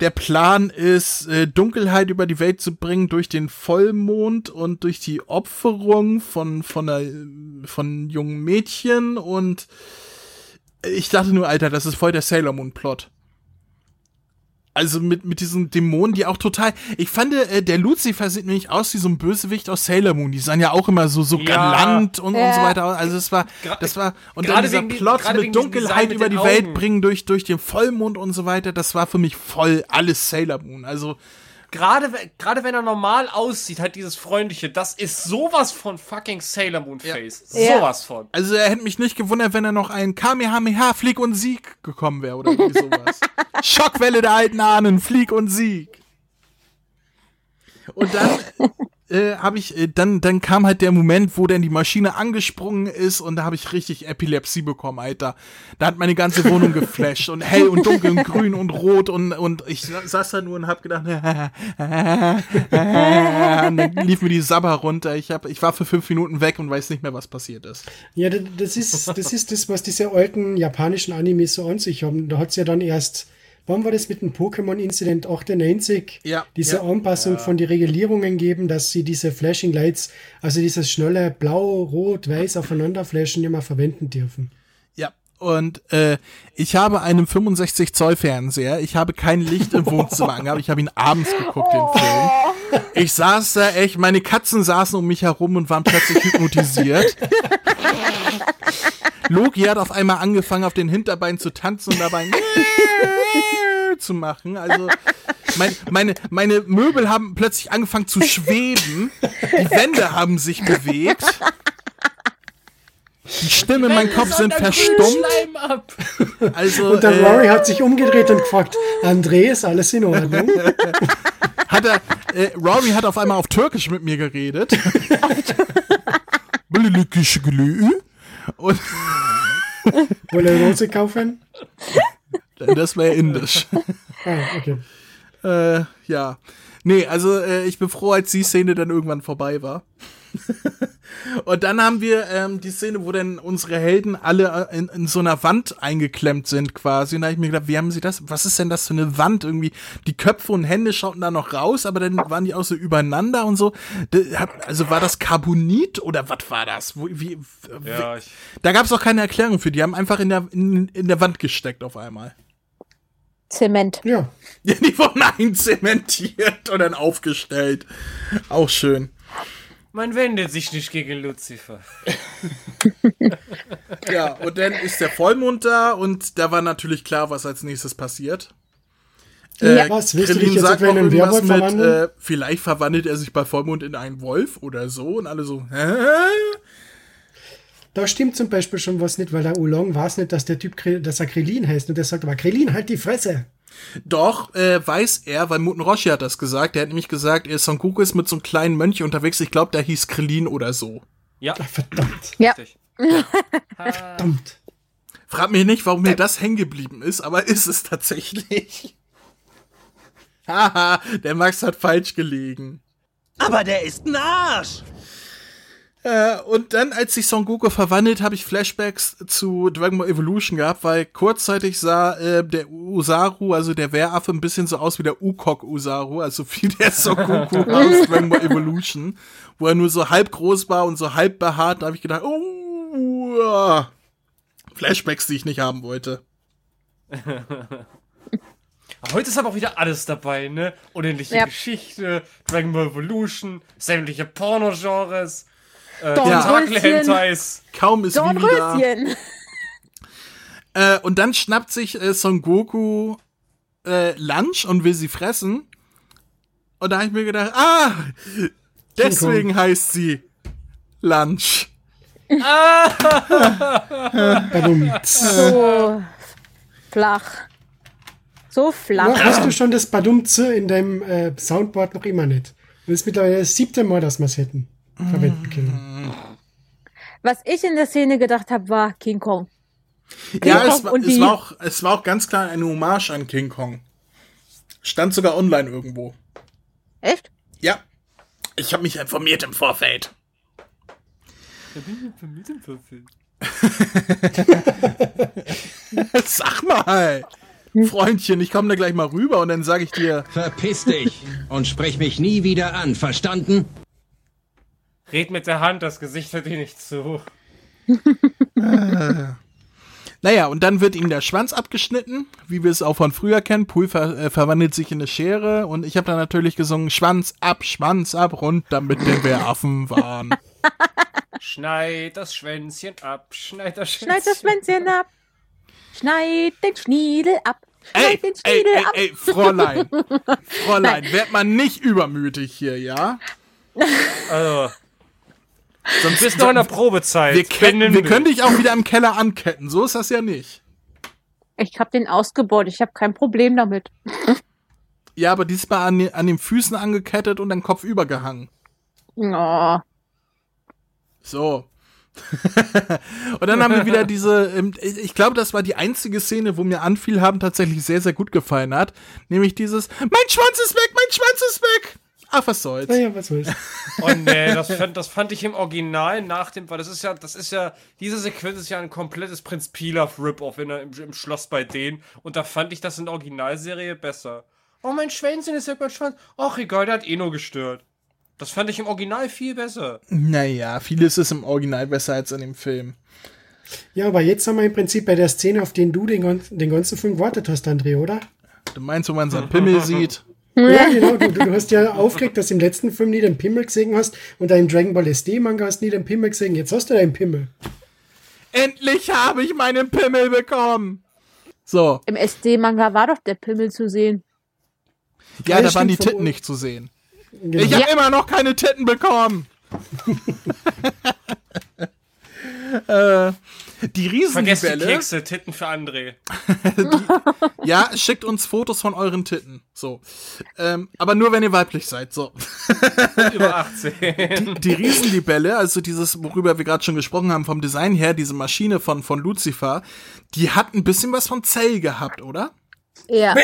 der Plan ist, äh, Dunkelheit über die Welt zu bringen durch den Vollmond und durch die Opferung von von einer, von jungen Mädchen und ich dachte nur, Alter, das ist voll der Sailor Moon Plot. Also mit, mit diesen Dämonen, die auch total. Ich fand, äh, der Lucifer sieht nämlich aus wie so ein Bösewicht aus Sailor Moon. Die sahen ja auch immer so, so Ja. galant und, und so Ja. weiter. aus. Also es war, das war, und dann gerade dieser Plot mit Dunkelheit mit über die Welt Augen. bringen durch, durch den Vollmond und so weiter. Das war für mich voll alles Sailor Moon. Also, Gerade, gerade wenn er normal aussieht, halt dieses freundliche, das ist sowas von fucking Sailor Moon Face. Ja. Sowas von. also er hätte mich nicht gewundert, wenn er noch ein Kamehameha, Flieg und Sieg gekommen wäre oder irgendwie sowas. (laughs) Schockwelle der alten Ahnen, Flieg und Sieg. Und dann (laughs) äh, habe ich, äh, dann, dann kam halt der Moment, wo dann die Maschine angesprungen ist und da habe ich richtig Epilepsie bekommen, Alter. Da hat meine ganze Wohnung geflasht und hell und dunkel und grün und rot und, und ich sa- saß da nur und hab gedacht, (laughs) und dann lief mir die Sabber runter. Ich, hab, ich war für fünf Minuten weg und weiß nicht mehr, was passiert ist. Ja, da- das ist, das ist das, was diese alten japanischen Animes so an sich haben. Da hat's ja dann erst, wann war das mit dem Pokémon-Incident 98? Ja, Diese ja. Anpassung von die Regulierungen geben, dass sie diese Flashing Lights, also dieses schnelle Blau, Rot, Weiß aufeinander flashen, nicht mehr verwenden dürfen. Ja, und äh, ich habe einen 65 Zoll Fernseher. Ich habe kein Licht im (laughs) Wohnzimmer angehabt. Ich habe ihn abends geguckt, den Film. Ich saß da echt, meine Katzen saßen um mich herum und waren plötzlich hypnotisiert. Loki hat auf einmal angefangen, auf den Hinterbeinen zu tanzen und dabei zu machen. Also mein, meine, meine Möbel haben plötzlich angefangen zu schweben. Die Wände haben sich bewegt. Die Stimmen in meinem Kopf sind verstummt. Also Und der äh, Rory hat sich umgedreht und gefragt, André, ist alles in Ordnung? Hat er, äh, Rory hat auf einmal auf Türkisch mit mir geredet. Und Wolle Rose kaufen? das wäre indisch. Ah, okay. Äh, ja. Nee, also äh, ich bin froh, als die Szene dann irgendwann vorbei war. (laughs) Und dann haben wir ähm, die Szene, wo dann unsere Helden alle äh, in, in so einer Wand eingeklemmt sind quasi. Und da habe ich mir gedacht, wie haben sie das? Was ist denn das für eine Wand? Irgendwie, die Köpfe und Hände schauten da noch raus, aber dann waren die auch so übereinander und so. Also war das Carbonit oder was war das? Wo, wie, wie, Ja, ich, da gab es auch keine Erklärung für. Die haben einfach in der, in, in der Wand gesteckt auf einmal. Zement. Ja, Ja, (laughs) die wurden einzementiert und dann aufgestellt. Auch schön. Man wendet sich nicht gegen Lucifer. (laughs) Ja, und dann ist der Vollmond da und da war natürlich klar, was als nächstes passiert. Ja. Was, willst du Krillin dich jetzt sagt noch irgendwas mit, verwandeln? äh, vielleicht verwandelt er sich bei Vollmond in einen Wolf oder so und alle so, hä? Da stimmt zum Beispiel schon was nicht, weil der Oolong weiß nicht, dass der Typ, dass er Krillin heißt. Und der sagt aber, Krillin, halt die Fresse. Doch, äh, weiß er, weil Muten Roshi hat das gesagt. Der hat nämlich gesagt, er Son Goku ist mit so einem kleinen Mönch unterwegs. Ich glaube, der hieß Krillin oder so. Ja, verdammt, Ja. richtig. (laughs) verdammt. Frag mich nicht, warum mir das hängen geblieben ist, aber (laughs) ist es tatsächlich. Haha, (laughs) der Max hat falsch gelegen. Aber der ist ein Arsch! Äh, und dann, als sich Son Goku verwandelt, habe ich Flashbacks zu Dragon Ball Evolution gehabt, weil kurzzeitig sah äh, der Usaru, also der Wehraffe, ein bisschen so aus wie der Ukok Usaru, also (laughs) wie der Son Goku (laughs) aus Dragon Ball Evolution, wo er nur so halb groß war und so halb behaart. Da habe ich gedacht, oh, ja. Flashbacks, die ich nicht haben wollte. (laughs) Heute ist aber auch wieder alles dabei, ne? Unendliche Ja. Geschichte, Dragon Ball Evolution, sämtliche Porno-Genres, äh, Dornröschen. Tentakel-Hentais. Kaum ist. Dornröschen. (laughs) Äh, und dann schnappt sich äh, Son Goku äh, Lunch und will sie fressen. Und da habe ich mir gedacht, ah, deswegen heißt sie Lunch. Badum. (laughs) So flach. so flach. Hast du schon das Badumze in deinem äh, Soundboard noch immer nicht? Das ist mittlerweile das siebte Mal, dass wir es hätten verwenden können. Was ich in der Szene gedacht habe, war King Kong. Ja, Kong es war, es, war auch, es war auch ganz klar eine Hommage an King Kong. Stand sogar online irgendwo. Echt? Ja. Ich habe mich informiert im Vorfeld. (laughs) Sag mal, Freundchen, ich komme da gleich mal rüber und dann sage ich dir, Verpiss dich und sprich mich nie wieder an, verstanden? Red mit der Hand, das Gesicht hört dir nicht zu. (laughs) naja, und dann wird ihm der Schwanz abgeschnitten, wie wir es auch von früher kennen. Pool ver äh, verwandelt sich in eine Schere und ich habe dann natürlich gesungen, Schwanz ab, Schwanz ab, runter mit den wir Affen waren. (laughs) Schneid das Schwänzchen ab, schneid das Schwänzchen. Schneid das Schwänzchen ab. Schneid den Schniedel ab. Ey, Schneid den ey, Schniedel ey, ab. ey, Fräulein, (laughs) Fräulein, werd mal nicht übermütig hier, ja? Also, Sonst du bist noch in der Probezeit. wir, kennen, wir können dich. auch wieder im Keller anketten, so ist das ja nicht. Ich habe den ausgebaut. Ich habe kein Problem damit. Ja, aber diesmal an, an den Füßen angekettet und dann Kopf übergehangen. Oh. So. (laughs) und dann haben wir wieder diese, ähm, ich glaube, das war die einzige Szene, wo mir Anfiel haben tatsächlich sehr, sehr gut gefallen hat. Nämlich dieses, mein Schwanz ist weg, mein Schwanz ist weg. Ach, was soll's. Naja, was soll's. Oh nee, das fand, das fand ich im Original nach dem, weil das ist ja, das ist ja, diese Sequenz ist ja ein komplettes Prinz Pilaf Rip-Off in der- im, im Schloss bei denen. Und da fand ich das in der Originalserie besser. Oh, mein Schwänzchen ist ja mein Schwanz. Ach, egal, der hat eh nur gestört. Das fand ich im Original viel besser. Naja, vieles ist im Original besser als in dem Film. Ja, aber jetzt haben wir im Prinzip bei der Szene, auf den du den, den ganzen Film gewartet hast, André, oder? Du meinst, wenn man seinen Pimmel (laughs) sieht? Ja, genau. Du, du hast ja aufgeregt, dass du im letzten Film nie den Pimmel gesehen hast und deinen Dragon Ball SD-Manga hast nie den Pimmel gesehen. Jetzt hast du deinen Pimmel. Endlich habe ich meinen Pimmel bekommen. So, Im SD-Manga war doch der Pimmel zu sehen. ja, Ja, da waren die Titten nicht zu sehen. Genau. Ich habe immer noch keine Titten bekommen. (laughs) äh, die Vergesst die Riesenbälle. Kekse, Titten für André. (laughs) Ja, schickt uns Fotos von euren Titten. So. Ähm, aber nur wenn ihr weiblich seid. So. (laughs) Über 18. Die, die Riesenlibelle, also dieses, worüber wir gerade schon gesprochen haben, vom Design her, diese Maschine von, von Lucifer, die hat ein bisschen was von Zell gehabt, oder? Ja.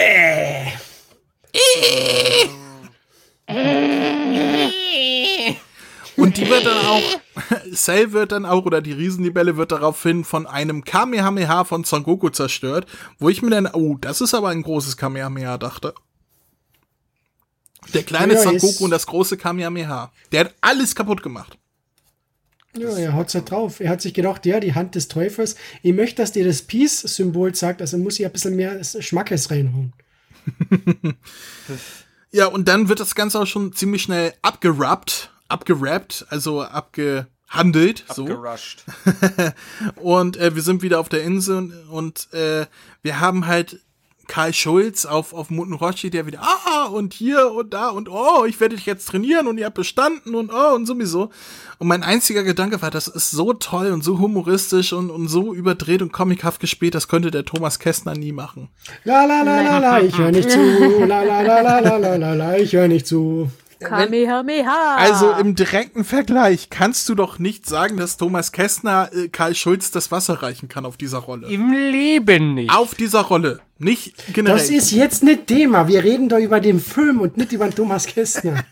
Und die wird dann (laughs) auch, Cell wird dann auch, oder die Riesenlibelle wird daraufhin von einem Kamehameha von Son Goku zerstört, wo ich mir dann, oh, das ist aber ein großes Kamehameha dachte. Der kleine Ja, Son Goku und das große Kamehameha. Der hat alles kaputt gemacht. Ja, er haut's halt drauf. Er hat sich gedacht, ja, die Hand des Teufels. Ich möchte, dass dir das Peace-Symbol sagt, also muss ich ein bisschen mehr Schmackes reinhauen. (laughs) Ja, und dann wird das Ganze auch schon ziemlich schnell abgerappt, abgerappt, also abgehandelt, so. Gerusht. (laughs) Und äh, wir sind wieder auf der Insel und, und äh, wir haben halt Karl Schulz auf, auf Roshi, der wieder, ah, und hier und da und oh, ich werde dich jetzt trainieren und ihr habt bestanden und oh, und sowieso. Und mein einziger Gedanke war, das ist so toll und so humoristisch und, und so überdreht und comichaft gespielt, das könnte der Thomas Kästner nie machen. La la la la la, ich höre nicht zu. La la la la la la la la, ich höre nicht zu. Kamehameha. Also im direkten Vergleich kannst du doch nicht sagen, dass Thomas Kästner äh, Karl Schulz das Wasser reichen kann auf dieser Rolle. Im Leben nicht. Auf dieser Rolle, nicht generell. Das ist jetzt nicht Thema. Wir reden doch über den Film und nicht über Thomas Kästner.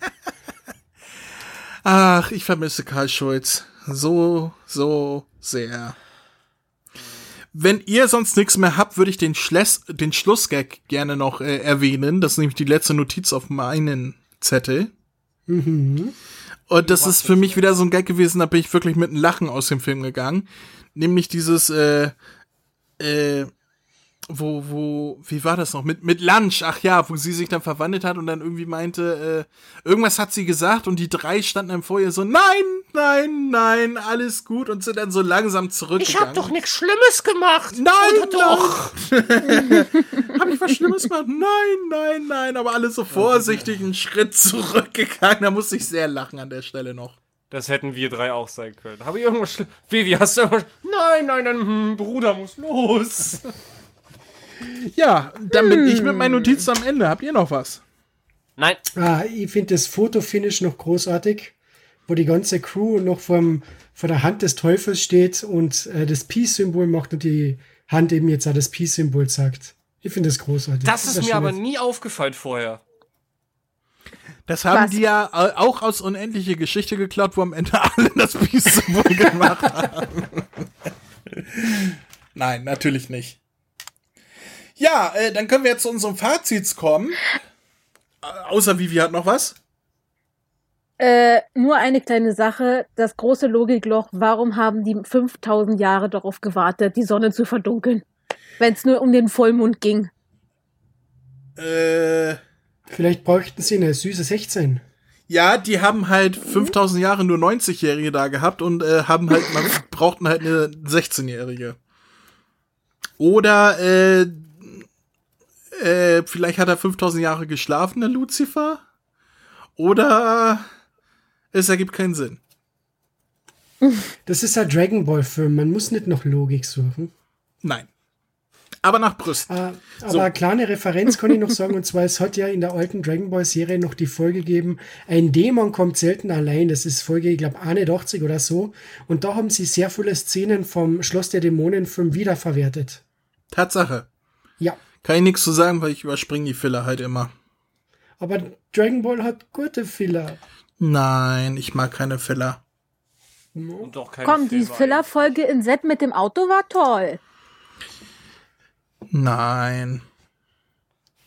(laughs) Ach, ich vermisse Karl Schulz. So, so sehr. Wenn ihr sonst nichts mehr habt, würde ich den, Schles den Schlussgag gerne noch äh, erwähnen. Das ist nämlich die letzte Notiz auf meinen Zettel. Und das ist für mich wieder so ein Gag gewesen, da bin ich wirklich mit einem Lachen aus dem Film gegangen. Nämlich dieses, äh, äh, wo, wo, wie war das noch? Mit, mit Lunch, ach ja, wo sie sich dann verwandelt hat und dann irgendwie meinte, äh, irgendwas hat sie gesagt und die drei standen dann vor ihr so, nein, nein, nein, alles gut und sind dann so langsam zurückgegangen. Ich hab doch nichts Schlimmes gemacht. Nein, Oder doch. (laughs) Hab ich was Schlimmes gemacht? Nein, nein, nein, aber alle so vorsichtig einen Schritt zurückgegangen. Da musste ich sehr lachen an der Stelle noch. Das hätten wir drei auch sein können. Habe ich irgendwas Schlimmes? Vivi, hast du irgendwas? Nein, nein, nein, hm, Bruder muss los. Ja, dann bin ich mit meinen Notizen am Ende. Habt ihr noch was? Nein. Ah, ich finde das Fotofinish noch großartig, wo die ganze Crew noch vorm, vor der Hand des Teufels steht und äh, das Peace-Symbol macht und die Hand eben jetzt auch das Peace-Symbol sagt. Ich finde das großartig. Das ist ein mir aber schönes- nie aufgefallen vorher. Das haben Was? die ja äh, auch aus unendliche Geschichte geklaut, wo am Ende (laughs) alle das Peace-Symbol gemacht haben. (laughs) Nein, natürlich nicht. Ja, äh, dann können wir jetzt zu unserem Fazits kommen. Äh, außer Vivi hat noch was. Äh, nur eine kleine Sache, das große Logikloch, warum haben die 5000 Jahre darauf gewartet, die Sonne zu verdunkeln? Wenn es nur um den Vollmond ging. Äh, Vielleicht bräuchten sie eine süße 16. ja, die haben halt 5000 Jahre nur 90-Jährige da gehabt und äh, haben halt, man brauchten halt eine 16-Jährige. Oder, äh, äh, vielleicht hat er 5000 Jahre geschlafen, der Lucifer. Oder es ergibt keinen Sinn. Das ist ein Dragon Ball-Film, man muss nicht noch Logik suchen. Nein. Aber nach Brüsten. Äh, aber So. eine kleine Referenz kann ich noch sagen, und zwar, es hat ja in der alten Dragon Ball Serie noch die Folge gegeben, ein Dämon kommt selten allein, das ist Folge, ich glaube, 81 oder so, und da haben sie sehr viele Szenen vom Schloss der Dämonen-Film wiederverwertet. Tatsache. Ja, Kann ich nichts zu sagen, weil ich überspringe die Filler halt immer. aber Dragon Ball hat gute Filler. Nein, ich mag keine Filler. Und doch keine Komm, die Filme Filler-Folge in Set mit dem Auto war toll. Nein.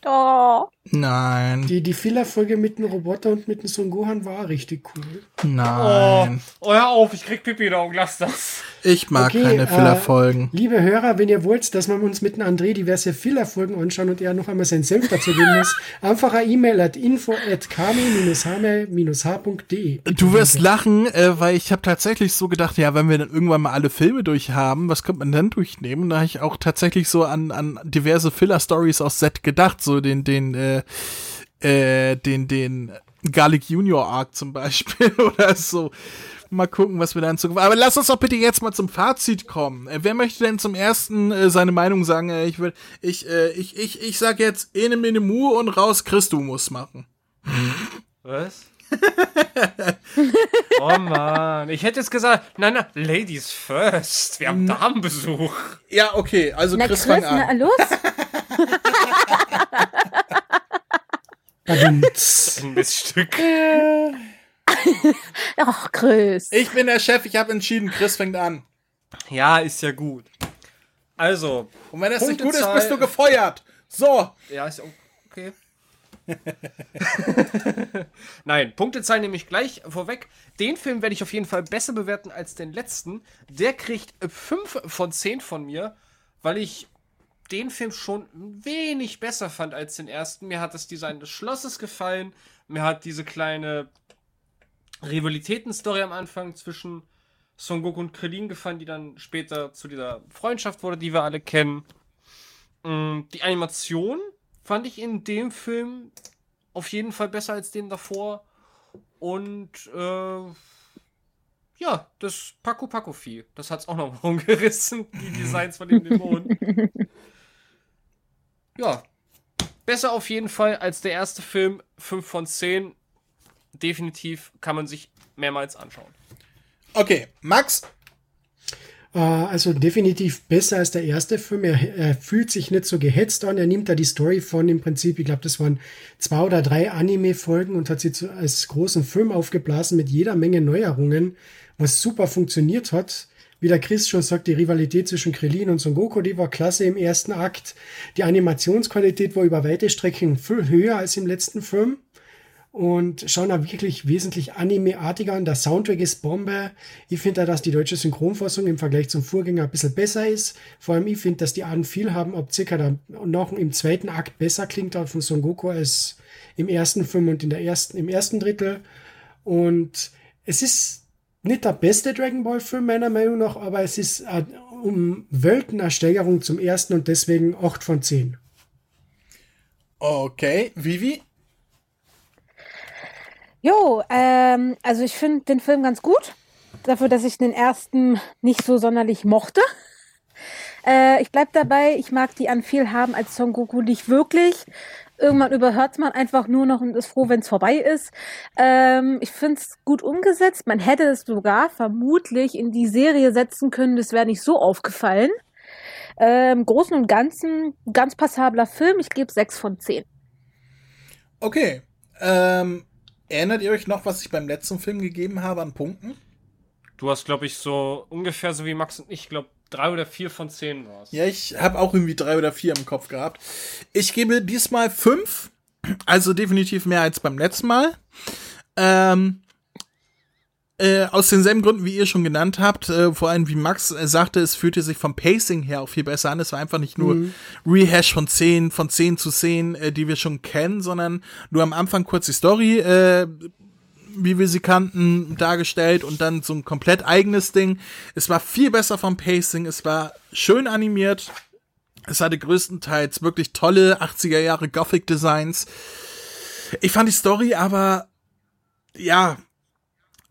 Oh. Nein. Die, die Filler-Folge mit dem Roboter und mit dem Son Gohan war richtig cool. Nein. Oh, hör auf, ich krieg Pipi in Augen, lass das. Ich mag Okay, keine äh, Fillerfolgen. Liebe Hörer, wenn ihr wollt, dass wir uns mit dem André diverse Filler-Folgen anschauen und er noch einmal seinen Senf dazu geben muss, (laughs) einfach eine E-Mail at info at hame-hame-h.de. Du wirst lachen, äh, weil ich habe tatsächlich so gedacht, ja, wenn wir dann irgendwann mal alle Filme durch haben, was könnte man dann durchnehmen? Und da habe ich auch tatsächlich so an, an diverse Filler-Stories aus Set gedacht, so den, den, äh, äh, den, den Garlic Junior Arc zum Beispiel (laughs) oder so. Mal gucken, was wir da in Zukunft. Aber lass uns doch bitte jetzt mal zum Fazit kommen. Äh, wer möchte denn zum ersten äh, seine Meinung sagen? Äh, ich will, ich, äh, ich, ich, ich sag jetzt Ene Mu und raus Christu muss machen. Was? (laughs) oh Mann, ich hätte jetzt gesagt, nein, nein, Ladies first. Wir haben Damenbesuch. Ja, okay, also Na Chris, Chris, fang an. na los. (laughs) Ein (laughs) Miststück. (laughs) Ach, Chris. Ich bin der Chef, ich habe entschieden, Chris fängt an. Ja, ist ja gut. Also, Und wenn das nicht gut ist, Punktezahl- bist du gefeuert. So. ja, ist okay. (laughs) Nein, Punktezahl nehme ich gleich vorweg. Den Film werde ich auf jeden Fall besser bewerten als den letzten. Der kriegt 5 von 10 von mir, weil ich den Film schon ein wenig besser fand als den ersten. Mir hat das Design des Schlosses gefallen. Mir hat diese kleine Rivalitätenstory am Anfang zwischen Son Goku und Krillin gefallen, die dann später zu dieser Freundschaft wurde, die wir alle kennen. Mm, Die Animation fand ich in dem Film auf jeden Fall besser als den davor. Und äh, ja, das Paco Paco Vieh, das hat's auch noch (laughs) rumgerissen, die Designs von den Dämonen. (laughs) ja, besser auf jeden Fall als der erste Film, 5 von 10. Definitiv kann man sich mehrmals anschauen. Okay, Max. Äh, also definitiv besser als der erste Film. Er, er fühlt sich nicht so gehetzt an. Er nimmt da die Story von im Prinzip, ich glaube, das waren zwei oder drei Anime-Folgen und hat sie zu, als großen Film aufgeblasen mit jeder Menge Neuerungen, was super funktioniert hat. Wie der Chris schon sagt, die Rivalität zwischen Krillin und Son Goku, die war klasse im ersten Akt. Die Animationsqualität war über weite Strecken viel höher als im letzten Film und schauen da wirklich wesentlich anime-artiger an. Der Soundtrack ist Bombe. Ich finde da, dass die deutsche Synchronfassung im Vergleich zum Vorgänger ein bisschen besser ist. Vor allem ich finde, dass die Arten viel haben, ob circa da noch im zweiten Akt besser klingt auch von Son Goku als im ersten Film und in der ersten, im ersten Drittel. Und es ist nicht der beste Dragon Ball Film meiner Meinung nach, aber es ist äh, um Welten eine Steigerung zum ersten und deswegen 8 von 10. Okay, Vivi. Jo, ähm, also ich finde den Film ganz gut. Dafür, dass ich den ersten nicht so sonderlich mochte. Äh, ich bleib dabei, ich mag die an viel haben als Son Goku nicht wirklich. Irgendwann überhört man einfach nur noch und ist froh, wenn es vorbei ist. Ähm, ich finde es gut umgesetzt. Man hätte es sogar vermutlich in die Serie setzen können, das wäre nicht so aufgefallen. Ähm, Großen und Ganzen ganz passabler Film. Ich gebe sechs von zehn. Okay. Ähm, erinnert ihr euch noch, was ich beim letzten Film gegeben habe an Punkten? Du hast, glaube ich, so ungefähr so wie Max und ich, glaube drei oder vier von zehn war's. Ja, ich habe auch irgendwie drei oder vier im Kopf gehabt. Ich gebe diesmal fünf, also definitiv mehr als beim letzten Mal. Ähm, äh, aus denselben Gründen, wie ihr schon genannt habt, äh, vor allem wie Max äh, sagte, es fühlte sich vom Pacing her auch viel besser an. Es war einfach nicht nur mhm. Rehash von 10, von 10 zu 10, äh, die wir schon kennen, sondern nur am Anfang kurz die Story, äh, wie wir sie kannten, dargestellt und dann so ein komplett eigenes Ding. Es war viel besser vom Pacing, es war schön animiert. Es hatte größtenteils wirklich tolle 80er Jahre Gothic Designs. Ich fand die Story aber, ja,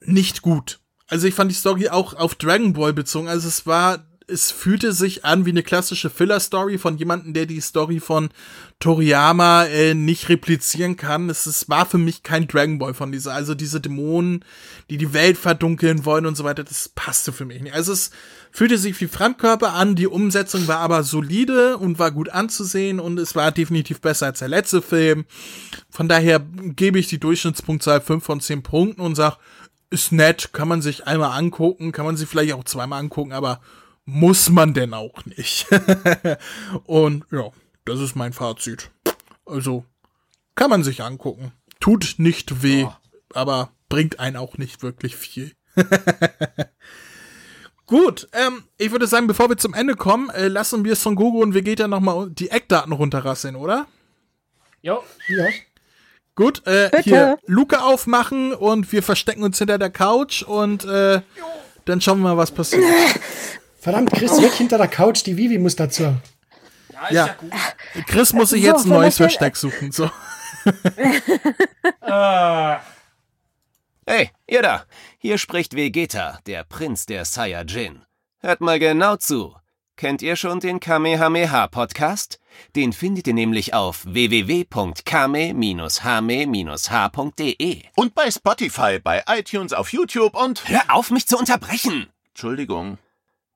nicht gut. Also ich fand die Story auch auf Dragon Ball bezogen. Also es war es fühlte sich an wie eine klassische Filler-Story von jemandem, der die Story von Toriyama äh, nicht replizieren kann. Es, es war für mich kein Dragon Ball von dieser, also diese Dämonen, die die Welt verdunkeln wollen und so weiter, das passte für mich nicht. Also es fühlte sich wie Fremdkörper an, die Umsetzung war aber solide und war gut anzusehen und es war definitiv besser als der letzte Film. Von daher gebe ich die Durchschnittspunktzahl 5 von 10 Punkten und sag, ist nett, kann man sich einmal angucken, kann man sich vielleicht auch zweimal angucken, aber muss man denn auch nicht. (laughs) und ja, das ist mein Fazit. Also, kann man sich angucken. Tut nicht weh, oh. aber bringt einen auch nicht wirklich viel. (laughs) Gut, ähm, ich würde sagen, bevor wir zum Ende kommen, äh, lassen wir Son Goku und Vegeta nochmal die Eckdaten runterrasseln, oder? Jo. Ja. Gut, äh, hier Luke aufmachen und wir verstecken uns hinter der Couch und äh, dann schauen wir mal, was passiert. (laughs) Verdammt, Chris, weg hinter der Couch, die Vivi muss dazu. Ja, ja. ja Chris muss sich so, jetzt ein neues Versteck suchen. So. (laughs) hey, ihr da. Hier spricht Vegeta, der Prinz der Saiyajin. Hört mal genau zu. Kennt ihr schon den Kamehameha-Podcast? Den findet ihr nämlich auf www.kame-hame-h.de. Und bei Spotify, bei iTunes, auf YouTube und... Hör auf, mich zu unterbrechen! Entschuldigung.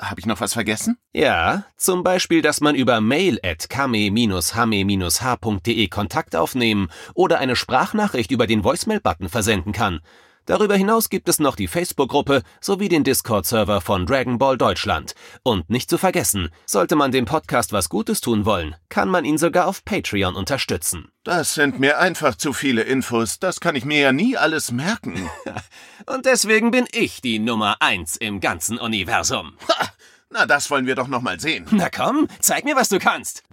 habe ich noch was vergessen? Ja, zum Beispiel, dass man über mail at kame-hame-h.de Kontakt aufnehmen oder eine Sprachnachricht über den Voicemail-Button versenden kann. Darüber hinaus gibt es noch die Facebook-Gruppe sowie den Discord-Server von Dragon Ball Deutschland. Und nicht zu vergessen, sollte man dem Podcast was Gutes tun wollen, kann man ihn sogar auf Patreon unterstützen. Das sind mir einfach zu viele Infos, das kann ich mir ja nie alles merken. (laughs) Und deswegen bin ich die Nummer eins im ganzen Universum. Ha, na, das wollen wir doch noch mal sehen. Na komm, zeig mir, was du kannst. (laughs)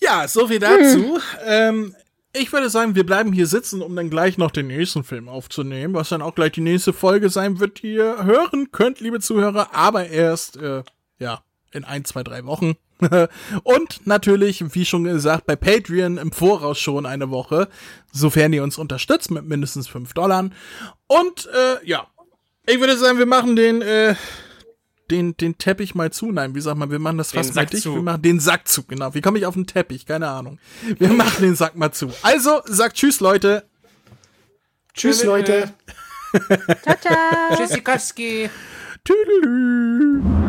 ja, so viel dazu. Hm. Ähm, ich würde sagen, wir bleiben hier sitzen, um dann gleich noch den nächsten Film aufzunehmen, was dann auch gleich die nächste Folge sein wird, die ihr hören könnt, liebe Zuhörer, aber erst, äh, ja, in ein, zwei, drei Wochen. (laughs) Und natürlich, wie schon gesagt, bei Patreon im Voraus schon eine Woche, sofern ihr uns unterstützt mit mindestens fünf Dollar. Und äh, ja, ich würde sagen, wir machen den äh, den, den Teppich mal zu. Nein, wie sagt man, wir machen das fast mal dicht. Wir machen den Sack zu, genau. Wie komme ich auf den Teppich? Keine Ahnung. Wir machen den Sack mal zu. Also, sagt Tschüss, Leute. Tschüss, Leute. ciao. Tschüssikowski. Tüdelü.